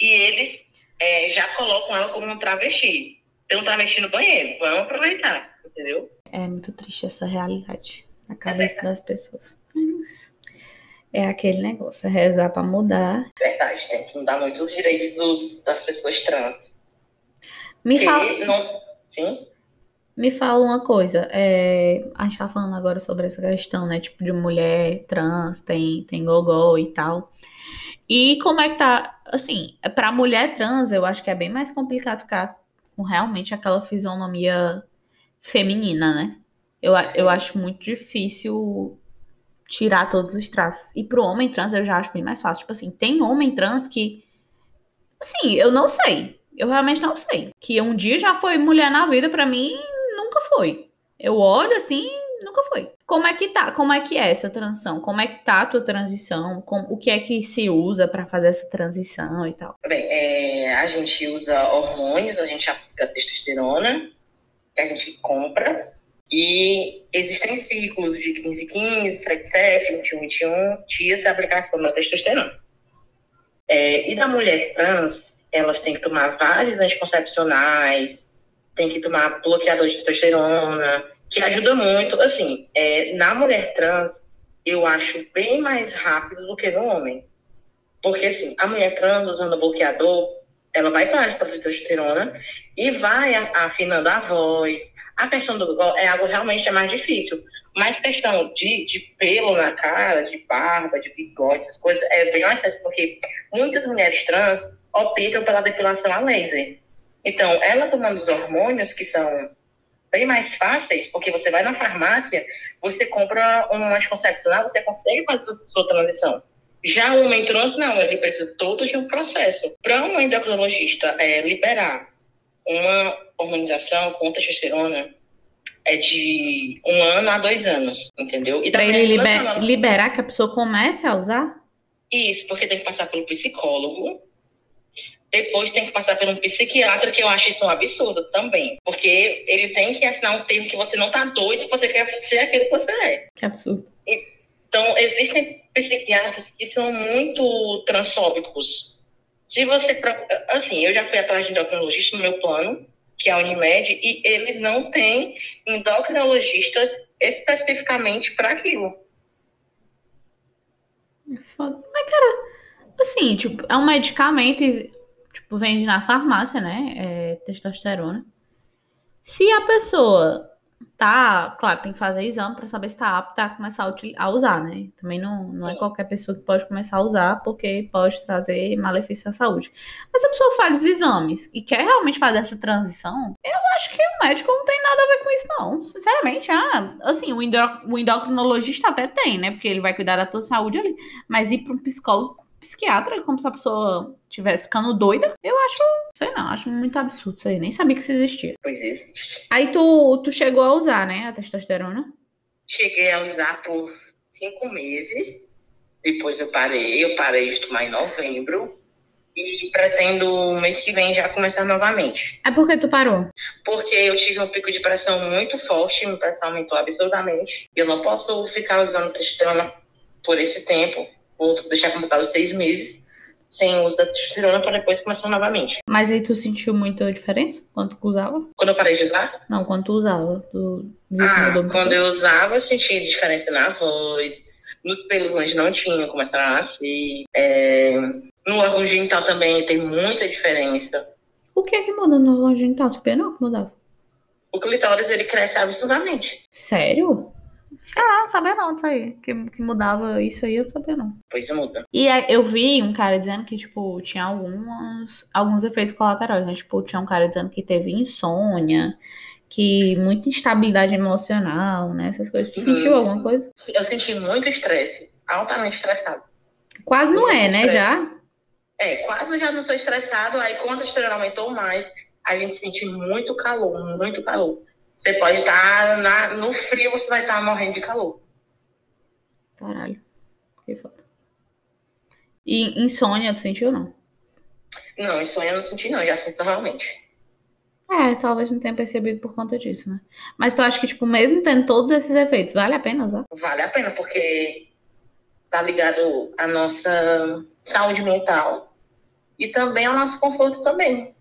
Speaker 2: e eles é, já colocam ela como um travesti. Tem um travesti no banheiro, vamos aproveitar, entendeu?
Speaker 1: É muito triste essa realidade na cabeça das pessoas. Mas é aquele negócio, é rezar pra mudar.
Speaker 2: Verdade, tem que mudar muito os direitos dos, das pessoas trans.
Speaker 1: Me
Speaker 2: Porque
Speaker 1: fala,
Speaker 2: não... Sim?
Speaker 1: Me fala uma coisa, é, a gente tá falando agora sobre essa questão, né? Tipo, de mulher trans, tem, tem gogó e tal. E como é que tá, assim, pra mulher trans, eu acho que é bem mais complicado ficar com realmente aquela fisionomia feminina, né? Eu, eu acho muito difícil tirar todos os traços. E pro homem trans eu já acho bem mais fácil. Tipo assim, tem homem trans que, assim, eu não sei. Eu realmente não sei. Que um dia já foi mulher na vida, pra mim, nunca foi. Eu olho assim, nunca foi. Como é que tá? Como é que é essa transição? Como é que tá a tua transição? Como, o que é que se usa pra fazer essa transição e tal?
Speaker 2: Bem, é, a gente usa hormônios, a gente aplica testosterona, que a gente compra, e existem ciclos de 15 15, 7 7, 21 21 dias de aplicação da testosterona. É, e da mulher trans, elas têm que tomar vários anticoncepcionais, tem que tomar bloqueador de testosterona, que ajuda muito. Assim, é, na mulher trans, eu acho bem mais rápido do que no homem. Porque, assim, a mulher trans usando bloqueador, ela vai parar de testosterona e vai afinando a voz. A questão do é algo realmente é mais difícil. Mas questão de, de pelo na cara, de barba, de bigode, essas coisas, é bem mais fácil, porque muitas mulheres trans optam pela depilação a laser. Então, ela tomando os hormônios, que são bem mais fáceis, porque você vai na farmácia, você compra um anticoncepcional, você consegue fazer sua transição. Já o homem trans, não, ele precisa todo de um processo. Para um endocrinologista é, liberar uma hormonização com testosterona, é de um ano a dois anos, entendeu? Também
Speaker 1: ele
Speaker 2: não
Speaker 1: liber-
Speaker 2: fala-
Speaker 1: liberar que a pessoa comece a usar?
Speaker 2: Isso, porque tem que passar pelo psicólogo. Depois tem que passar por um psiquiatra, que eu acho isso um absurdo também. Porque ele tem que assinar um termo que você não tá doido, que você quer ser aquilo que você é.
Speaker 1: Que absurdo.
Speaker 2: Então, existem psiquiatras que são muito transfóbicos. Se você. Assim, eu já fui atrás de endocrinologista no meu plano, que é a Unimed, e eles não têm endocrinologistas especificamente para aquilo.
Speaker 1: É foda. Mas, cara, assim, tipo, é um medicamento, tipo, vende na farmácia, né? É, testosterona. Se a pessoa tá, claro, tem que fazer exame pra saber se tá apta a começar a, a usar, né? Também não, não é
Speaker 2: Sim.
Speaker 1: qualquer pessoa que pode começar a usar, porque pode trazer malefício à saúde. Mas se a pessoa faz os exames e quer realmente fazer essa transição, eu acho que o médico não tem nada a ver com isso, não. Sinceramente, ah, assim, o, endro- o endocrinologista até tem, né? Porque ele vai cuidar da tua saúde ali. Mas ir para um psicólogo, psiquiatra, como se a pessoa estivesse ficando doida, eu acho, sei não, acho muito absurdo isso aí. Nem sabia que isso existia.
Speaker 2: Pois é.
Speaker 1: Aí tu, tu chegou a usar, né, a testosterona?
Speaker 2: Cheguei a usar por cinco meses. Depois eu parei. Eu parei de tomar em novembro. E pretendo mês que vem já começar novamente.
Speaker 1: É porque tu parou?
Speaker 2: Porque eu tive um pico de pressão muito forte, minha pressão aumentou absurdamente. Eu não posso ficar usando testosterona por esse tempo. Vou deixar completado seis meses sem uso da testosterona para depois começar novamente.
Speaker 1: Mas aí tu sentiu muita diferença quando tu usava?
Speaker 2: Quando eu parei de usar,
Speaker 1: Não, quando tu usava. Tu
Speaker 2: ah, quando eu usava, eu sentia diferença na voz, nos pelos onde não tinha, começaram a nascer. É, no órgão genital também tem muita diferença.
Speaker 1: O que é que muda no órgão genital? Tu sabia não que mudava?
Speaker 2: O clitóris, ele cresce absurdamente.
Speaker 1: Sério? Ah, não sabia não disso aí. Que, que mudava isso aí, eu não sabia não.
Speaker 2: Pois muda.
Speaker 1: E aí, eu vi um cara dizendo que, tipo, tinha algumas, alguns efeitos colaterais, né? Tipo, tinha um cara dizendo que teve insônia, que muita instabilidade emocional, né? Essas coisas. Tu sentiu alguma coisa?
Speaker 2: Eu senti muito estresse, altamente estressado.
Speaker 1: Quase não é, né? Já?
Speaker 2: É, quase já não sou estressado, aí quando o estresse aumentou mais, a gente sente muito calor, muito calor. Você pode estar na- no frio, você vai estar morrendo de calor.
Speaker 1: Caralho. Que foda. E insônia, tu sentiu ou não?
Speaker 2: Não, insônia eu não senti não, já sinto realmente.
Speaker 1: É, talvez não tenha percebido por conta disso, né? Mas tu acha que, tipo, mesmo tendo todos esses efeitos, vale a pena usar?
Speaker 2: Vale a pena, porque tá ligado à nossa saúde mental e também ao nosso conforto também,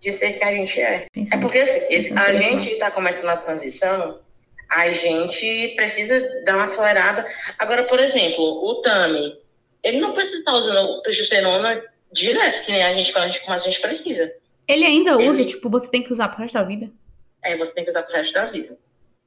Speaker 2: de ser que a gente é. É porque assim, a gente está começando a transição, a gente precisa dar uma acelerada. Agora, por exemplo, o Tami, ele não precisa estar usando testosterona direto, que nem a gente, a gente, mas a gente precisa.
Speaker 1: Ele ainda usa,
Speaker 2: Ele-
Speaker 1: tipo, você tem que usar pro resto da vida?
Speaker 2: É, você tem que usar pro resto da vida.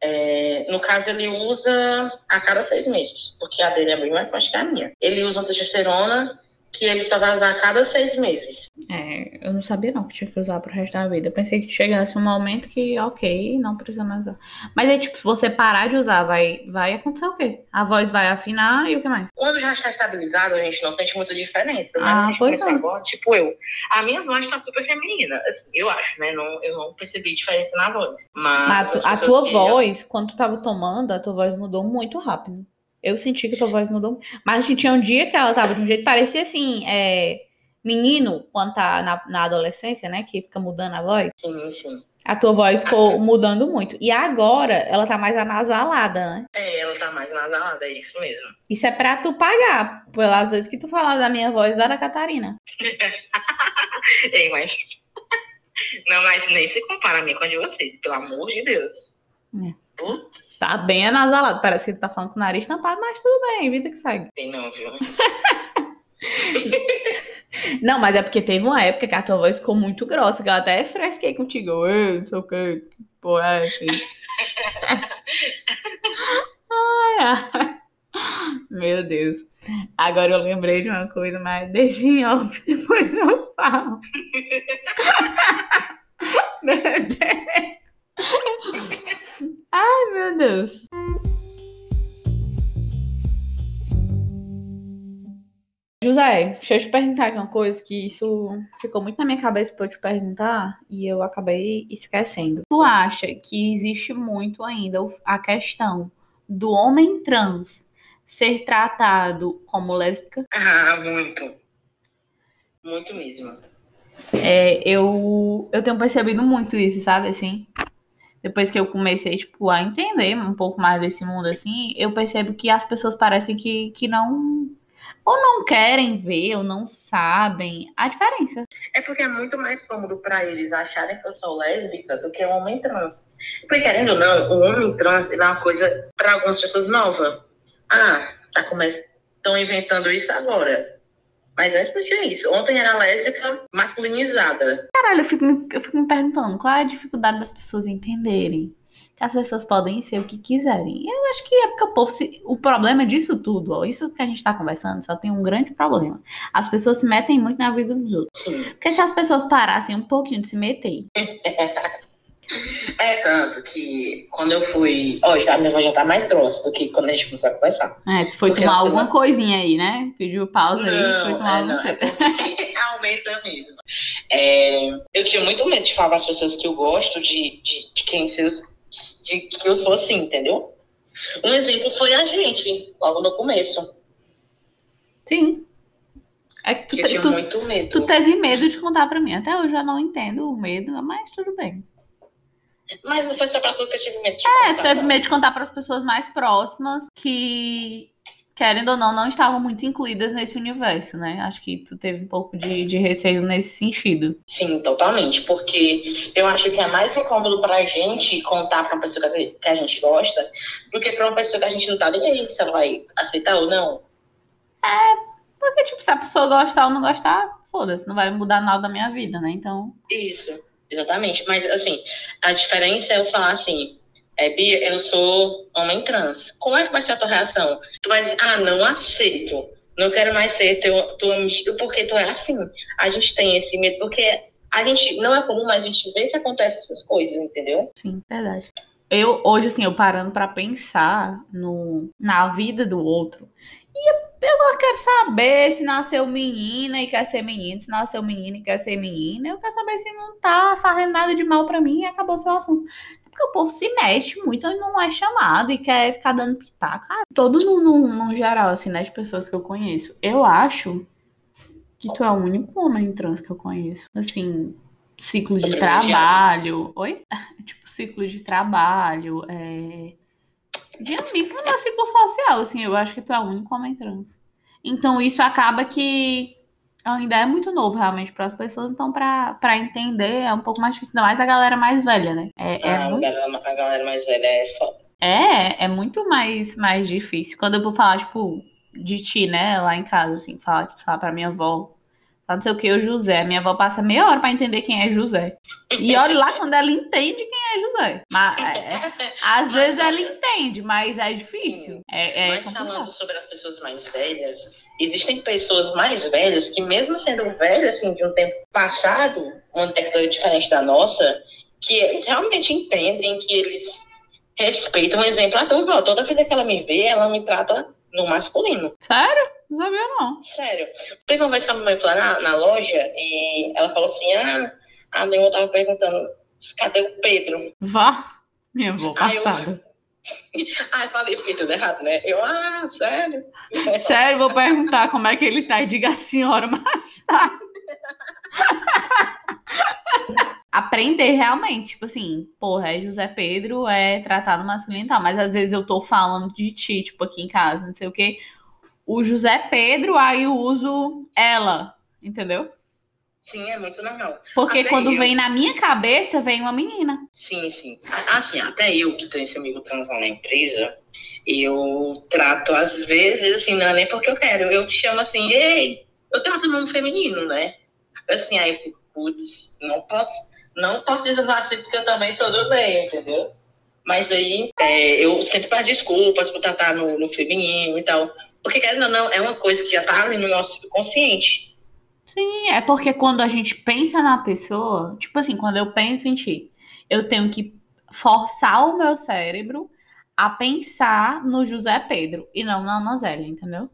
Speaker 2: É, no caso, ele usa a cada seis meses, porque a dele é bem mais forte que a minha. Ele usa uma testosterona que ele só vai usar a cada seis meses.
Speaker 1: É, eu não sabia não que tinha que usar pro resto da vida. Eu pensei que chegasse um momento que, ok, não precisa mais usar. Mas aí, tipo, se você parar de usar, vai, vai acontecer o quê? A voz vai afinar e o que mais?
Speaker 2: Quando já está estabilizado, a gente não sente muita diferença. Mas
Speaker 1: Ah,
Speaker 2: a gente
Speaker 1: pois é.
Speaker 2: agora, tipo eu. A minha voz está super feminina, assim, eu acho, né? Não, eu não percebi diferença na voz. Mas,
Speaker 1: Mas
Speaker 2: as
Speaker 1: a, tua voz, quando tu tava tomando, a tua voz mudou muito rápido. Eu senti que a tua voz mudou. Mas assim, tinha um dia que ela tava de um jeito, parecia assim, é, menino, quando tá na, na adolescência, né? Que fica mudando a voz.
Speaker 2: Sim, sim.
Speaker 1: A tua voz ficou mudando muito. E agora, ela tá mais anasalada, né?
Speaker 2: É, ela tá mais nasalada, é isso mesmo.
Speaker 1: Isso é pra tu pagar, pelas vezes que tu falava da minha voz da Ana Catarina.
Speaker 2: É, mas. Não, mas nem se compara a minha com a de vocês, pelo amor de Deus.
Speaker 1: É.
Speaker 2: Putz,
Speaker 1: Tá bem anasalado. Parece que tu tá falando com o nariz tampado, mas tudo bem, vida que segue.
Speaker 2: tem não, viu?
Speaker 1: Não, mas é porque teve uma época que a tua voz ficou muito grossa, que eu até fresquei contigo. Ei, não sei o que, que porra é essa aí? Ai, ai. Meu Deus. Agora eu lembrei de uma coisa, mas deixa em off, depois eu falo. Meu Deus. Ai, meu Deus. José, deixa eu te perguntar aqui uma coisa que isso ficou muito na minha cabeça pra eu te perguntar e eu acabei esquecendo. Tu acha que existe muito ainda a questão do homem trans ser tratado como lésbica?
Speaker 2: Ah, muito. Muito mesmo.
Speaker 1: É, eu, eu tenho percebido muito isso, sabe, assim? Depois que eu comecei, tipo, a entender um pouco mais desse mundo, assim, eu percebo que as pessoas parecem que, que não... Ou não querem ver, ou não sabem a diferença.
Speaker 2: É porque é muito mais cômodo pra eles acharem que eu sou lésbica do que um homem trans. Porque, querendo ou não, o homem trans é uma coisa, pra algumas pessoas, nova. Ah, tá estão inventando isso agora. Mas antes não tinha isso. Ontem era lésbica masculinizada.
Speaker 1: Caralho, eu fico, me- eu fico me perguntando qual é a dificuldade das pessoas entenderem que as pessoas podem ser o que quiserem. Eu acho que é porque o povo se... O problema disso tudo, ó, isso que a gente tá conversando, só tem um grande problema. As pessoas se metem muito na vida dos outros.
Speaker 2: Sim.
Speaker 1: Porque se as pessoas parassem um pouquinho de se meter.
Speaker 2: É tanto que quando eu fui. Ó, já, a minha voz já tá mais grossa do que quando a gente começou a conversar.
Speaker 1: É, tu foi
Speaker 2: Porque
Speaker 1: tomar alguma
Speaker 2: não-
Speaker 1: coisinha aí, né? Pediu pausa aí,
Speaker 2: Não,
Speaker 1: foi tomar
Speaker 2: é, não,
Speaker 1: alguma
Speaker 2: é
Speaker 1: coisa.
Speaker 2: porque aumenta mesmo. É, eu tinha muito medo de falar para as pessoas que eu gosto de, de, de quem seus, de que eu sou assim, entendeu? Um exemplo foi a gente, logo no começo.
Speaker 1: Sim. É que tu,
Speaker 2: Que eu
Speaker 1: te- tu,
Speaker 2: muito medo.
Speaker 1: tu teve medo de contar pra mim. Até hoje eu não entendo o medo, mas tudo bem.
Speaker 2: Mas não foi só pra tudo que eu tive medo de
Speaker 1: É,
Speaker 2: contar,
Speaker 1: teve
Speaker 2: não.
Speaker 1: medo de contar para as pessoas mais próximas que, querendo ou não, não estavam muito incluídas nesse universo, né? Acho que tu teve um pouco de, de receio nesse sentido.
Speaker 2: Sim, totalmente. Porque eu acho que é mais incômodo pra gente contar pra uma pessoa que a gente gosta do que pra uma pessoa que a gente não tá nem aí se ela vai aceitar ou não.
Speaker 1: Porque, tipo, se a pessoa gostar ou não gostar, foda-se, não vai mudar nada da minha vida, né? Então,
Speaker 2: Isso, exatamente. Mas, assim, a diferença é eu falar assim, é, Bia, eu sou homem trans. Como é que vai ser a tua reação? Tu vai dizer, ah, não aceito. Não quero mais ser teu, tua amiga porque tu é assim. A gente tem esse medo, porque a gente não é comum, mas a gente vê que acontece essas coisas, entendeu?
Speaker 1: Sim, verdade. Eu, hoje, assim, eu parando para pensar no, na vida do outro, e eu não quero saber se nasceu menina e quer ser menino, se nasceu menino e quer ser menina. Eu quero saber se não tá fazendo nada de mal para mim e acabou o seu assunto. Porque o povo se mexe muito e não é chamado e quer ficar dando pitaco. Ah, todo no, no, no, geral, assim, né, de pessoas que eu conheço. Eu acho que tu é o único homem trans que eu conheço. Assim, ciclo de trabalho. Oi? tipo, ciclo de trabalho, é... de amigo no meu ciclo social, assim, eu acho que tu é o único homem trans. Então isso acaba que ainda é muito novo realmente para as pessoas, então para entender é um pouco mais difícil, ainda mais a galera mais velha, né? É,
Speaker 2: é ah, muito... a galera mais velha é foda.
Speaker 1: É, é muito mais, mais difícil. Quando eu vou falar, tipo, de ti, né, lá em casa, assim, falar, tipo, falar pra minha avó, não sei o que, o José. Minha avó passa meia hora para entender quem é José. E olha lá quando ela entende quem é José. Mas, é, às vezes ela entende, mas é difícil. É,
Speaker 2: é mas falando sobre as pessoas mais velhas, existem pessoas mais velhas que, mesmo sendo velhas, assim, de um tempo passado, uma década diferente da nossa, que eles realmente entendem, que eles respeitam. Um exemplo, a toda vida que ela me vê, ela me trata no masculino.
Speaker 1: Sério? Não sabia, não.
Speaker 2: Sério. Teve uma vez que a mamãe foi lá na, na loja e ela falou assim: ah, a Neuma tava perguntando cadê o Pedro?
Speaker 1: Vá, minha avó passada.
Speaker 2: Ah, eu falei, fiquei tudo errado, né? Eu, ah, sério?
Speaker 1: Sério, vou perguntar como é que ele tá e diga a senhora mais tarde. Aprender realmente, tipo assim, porra, é José Pedro, é tratado masculino e tal, mas às vezes eu tô falando de ti, tipo, aqui em casa, não sei o quê o José Pedro, aí eu uso ela, entendeu?
Speaker 2: Sim, é muito normal.
Speaker 1: Porque até quando eu... vem na minha cabeça, vem uma menina.
Speaker 2: Sim, sim. Assim, até eu que tenho esse amigo trans na empresa, eu trato às vezes, assim, não é nem porque eu quero, eu te chamo assim, ei, eu trato no feminino, né? Assim, aí eu fico, putz, não posso, não posso dizer assim porque eu também sou do bem, entendeu? Mas aí é, eu sempre peço desculpas por tratar no, no feminino e tal. Porque, querendo ou não, é uma coisa que já está ali no nosso subconsciente.
Speaker 1: Sim, é porque quando a gente pensa na pessoa, tipo assim, quando eu penso em ti, eu tenho que forçar o meu cérebro a pensar no José Pedro e não na Nozélia, entendeu?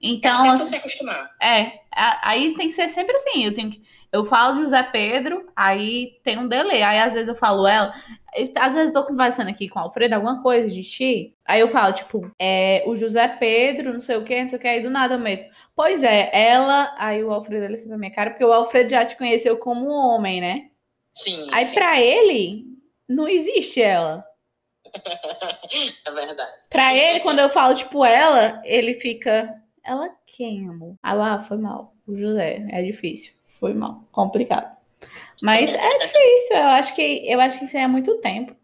Speaker 2: Então, é, assim, se acostumar.
Speaker 1: É, aí tem que ser sempre assim, eu tenho que eu falo José Pedro, aí tem um delay. Aí às vezes eu falo ela. Às vezes eu tô conversando aqui com o Alfredo, alguma coisa de ti. Aí eu falo, tipo, é, o José Pedro, não sei o que, não sei o que. Aí do nada eu meto. Pois é, ela. Aí o Alfredo olha assim pra minha cara, porque o Alfredo já te conheceu como homem, né?
Speaker 2: Sim.
Speaker 1: Aí
Speaker 2: sim.
Speaker 1: pra ele, não existe ela.
Speaker 2: é verdade.
Speaker 1: Pra ele, quando eu falo, tipo, ela, ele fica. Ela quem, amor? Ah, foi mal. O José, é difícil foi mal, complicado. Mas é difícil, eu acho que eu acho que isso é muito tempo.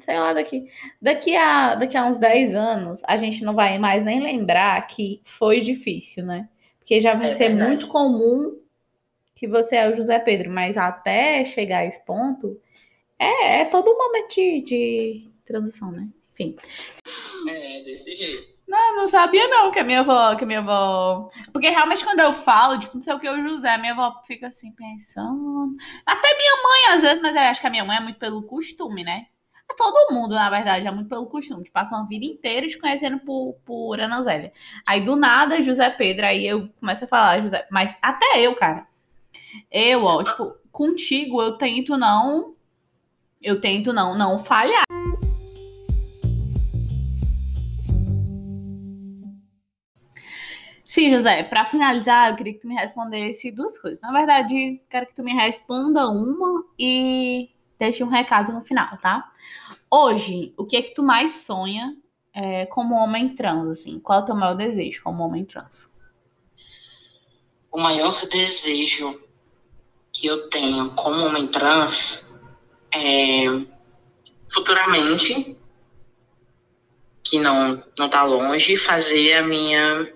Speaker 1: Sei lá, daqui, daqui, a, daqui a uns 10 anos, a gente não vai mais nem lembrar que foi difícil, né? Porque já vai é ser verdade. muito comum que você é o José Pedro, mas até chegar a esse ponto, é, é todo um momento de, de transição, né? Enfim.
Speaker 2: É, desse jeito.
Speaker 1: Não, não sabia não que a minha avó, que a minha avó. Porque realmente quando eu falo, tipo, não sei o que, o José, a minha avó fica assim pensando. Até minha mãe, às vezes, mas eu acho que a minha mãe é muito pelo costume, né? É todo mundo, na verdade, é muito pelo costume. Tipo, passa uma vida inteira te conhecendo por, por Ana Zélia. Aí do nada, José Pedro, aí eu começo a falar, José. Mas até eu, cara. Eu, ó, tipo, contigo eu tento não. Eu tento não, não falhar. Sim, José, para finalizar, eu queria que tu me respondesse duas coisas. Na verdade, quero que tu me responda uma e deixe um recado no final, tá? Hoje, o que é que tu mais sonha é, como homem trans, assim? Qual é o teu maior desejo como homem trans?
Speaker 2: O maior desejo que eu tenho como homem trans é futuramente, que não, não tá longe, fazer a minha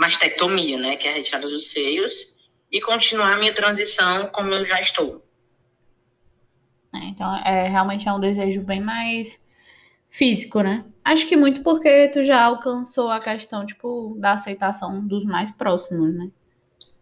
Speaker 2: mastectomia, né, que é a retirada dos seios, e continuar a minha transição como eu já estou.
Speaker 1: É, então, é realmente é um desejo bem mais físico, né? Acho que muito porque tu já alcançou a questão, tipo, da aceitação dos mais próximos, né?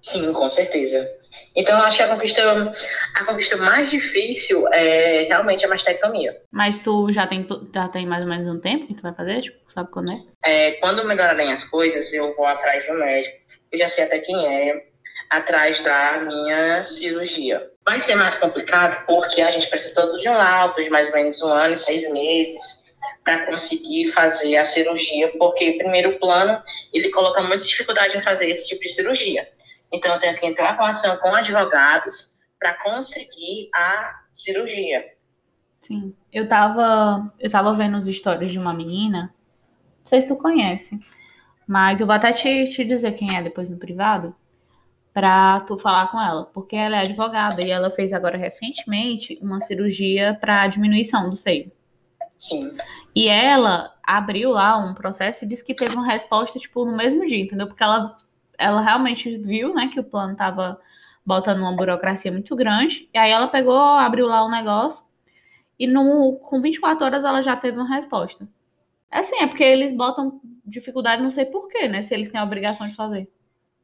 Speaker 2: Sim, com certeza. Então, eu acho que a conquista, a conquista mais difícil é realmente a mastectomia.
Speaker 1: Mas tu já tem, já tem mais ou menos um tempo que tu vai fazer? Tipo, sabe quando é?
Speaker 2: é quando melhorarem as coisas, eu vou atrás de um médico. Eu já sei até quem é, atrás da minha cirurgia. Vai ser mais complicado porque a gente precisa todo de um laudo de mais ou menos um ano e seis meses para conseguir fazer a cirurgia, porque primeiro plano ele coloca muita dificuldade em fazer esse tipo de cirurgia. Então, eu tenho que entrar com ação com advogados para conseguir a cirurgia.
Speaker 1: Sim. Eu tava, eu tava vendo os stories de uma menina, não sei se tu conhece, mas eu vou até te, te dizer quem é depois no privado, pra tu falar com ela, porque ela é advogada e ela fez agora recentemente uma cirurgia para diminuição do seio.
Speaker 2: Sim.
Speaker 1: E ela abriu lá um processo e disse que teve uma resposta, tipo, no mesmo dia, entendeu? Porque ela ela realmente viu, né, que o plano tava botando uma burocracia muito grande. E aí ela pegou, abriu lá o negócio e no, com 24 horas ela já teve uma resposta. É assim, é porque eles botam dificuldade, não sei porquê, né? Se eles têm a obrigação de fazer.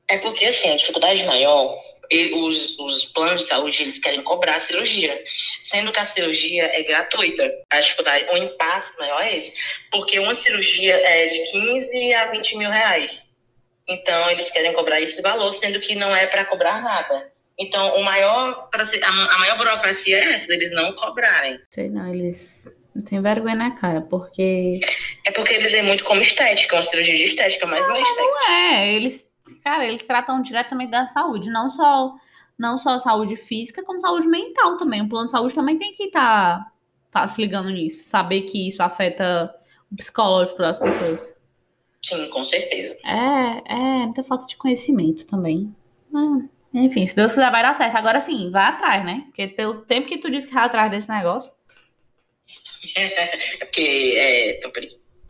Speaker 2: É porque, assim, a dificuldade maior, os, os planos de saúde, eles querem cobrar a cirurgia. Sendo que a cirurgia é gratuita. A dificuldade, o impasse maior é esse. Porque uma cirurgia é de 15 a 20 mil reais. Então, eles querem cobrar esse valor, sendo que não é para cobrar nada. Então, o maior, a maior burocracia é essa, deles não cobrarem.
Speaker 1: Sei não, eles não têm vergonha na cara, porque.
Speaker 2: É porque eles veem muito como estética, uma cirurgia de estética, mas não, não é estética.
Speaker 1: Não é, eles, cara, eles tratam diretamente da saúde, não só, não só saúde física, como saúde mental também. O plano de saúde também tem que estar tá, tá se ligando nisso, saber que isso afeta o psicológico das pessoas.
Speaker 2: Sim, com certeza.
Speaker 1: É, é muita falta de conhecimento também. É, enfim, se Deus quiser vai dar certo. Agora sim, vai atrás, né? Porque pelo tempo que tu disse que vai atrás desse negócio.
Speaker 2: é porque é,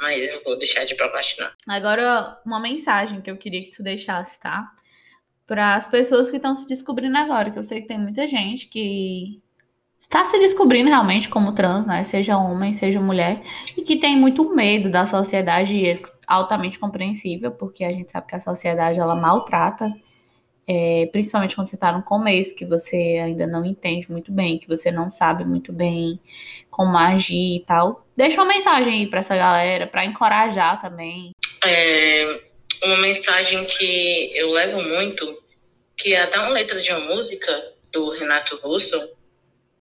Speaker 2: mas eu vou deixar de procrastinar.
Speaker 1: Agora, uma mensagem que eu queria que tu deixasse, tá? Para as pessoas que estão se descobrindo agora, que eu sei que tem muita gente que está se descobrindo realmente como trans, né? Seja homem, seja mulher, e que tem muito medo da sociedade altamente compreensível, porque a gente sabe que a sociedade ela maltrata, é, principalmente quando você está no começo, que você ainda não entende muito bem, que você não sabe muito bem como agir e tal. Deixa uma mensagem aí para essa galera, para encorajar também.
Speaker 2: É uma mensagem que eu levo muito, que é até uma letra de uma música do Renato Russo,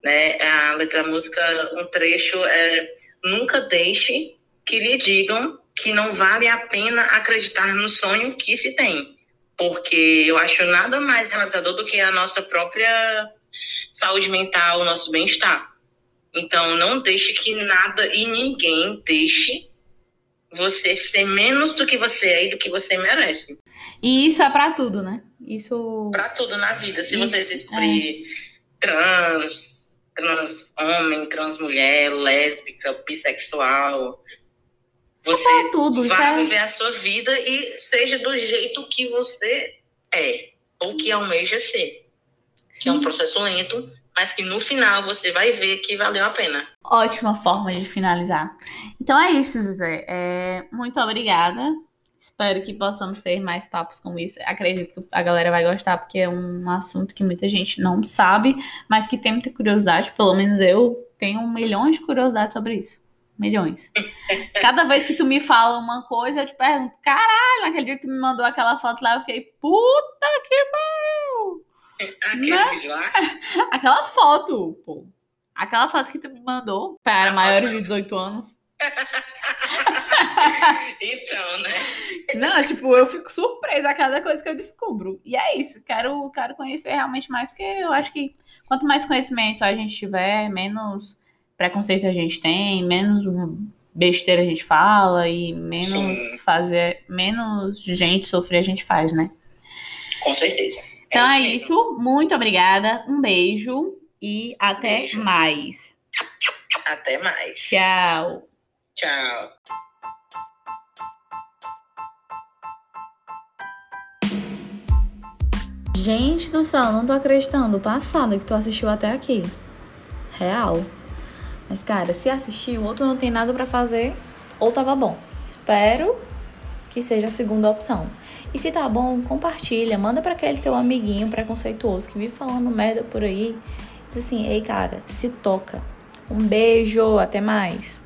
Speaker 2: né? A letra da música, um trecho é nunca deixe que lhe digam que não vale a pena acreditar no sonho que se tem. Porque eu acho nada mais realizador do que a nossa própria saúde mental, o nosso bem-estar. Então, não deixe que nada e ninguém deixe você ser menos do que você é e do que você merece.
Speaker 1: E isso é para tudo, né? Isso.
Speaker 2: Para tudo na vida. Se isso, você se descobrir é. trans, trans homem, trans mulher, lésbica, bissexual, você
Speaker 1: tudo,
Speaker 2: vai é... viver a sua vida e seja do jeito que você é, ou que almeja ser. Sim. Que é um processo lento, mas que no final você vai ver que valeu a pena.
Speaker 1: Ótima forma de finalizar. Então é isso, José. É, muito obrigada. Espero que possamos ter mais papos como isso. Acredito que a galera vai gostar, porque é um assunto que muita gente não sabe, mas que tem muita curiosidade. Pelo menos eu tenho um milhão de curiosidades sobre isso milhões. Cada vez que tu me fala uma coisa, eu te pergunto, caralho, naquele dia que tu me mandou aquela foto lá, eu fiquei, puta que pariu!
Speaker 2: Aquele né?
Speaker 1: Aquela foto, pô. Aquela foto que tu me mandou para maiores de 18 anos.
Speaker 2: então, né?
Speaker 1: Não, tipo, eu fico surpresa a cada coisa que eu descubro. E é isso, quero, quero conhecer realmente mais, porque eu acho que quanto mais conhecimento a gente tiver, menos preconceito a gente tem, menos besteira a gente fala e menos Sim. fazer, menos gente sofrer a gente faz, né?
Speaker 2: Com certeza.
Speaker 1: Então é, é isso. Muito obrigada. Um beijo e até beijo. mais.
Speaker 2: Até mais.
Speaker 1: Tchau.
Speaker 2: Tchau.
Speaker 1: Gente do céu, não tô acreditando. Passada que tu assistiu até aqui. Real. Mas, cara, se assistiu, ou tu não tem nada para fazer, ou tava bom. Espero que seja a segunda opção. E se tá bom, compartilha, manda para aquele teu amiguinho preconceituoso que vive falando merda por aí. Diz assim, ei cara, se toca. Um beijo, até mais.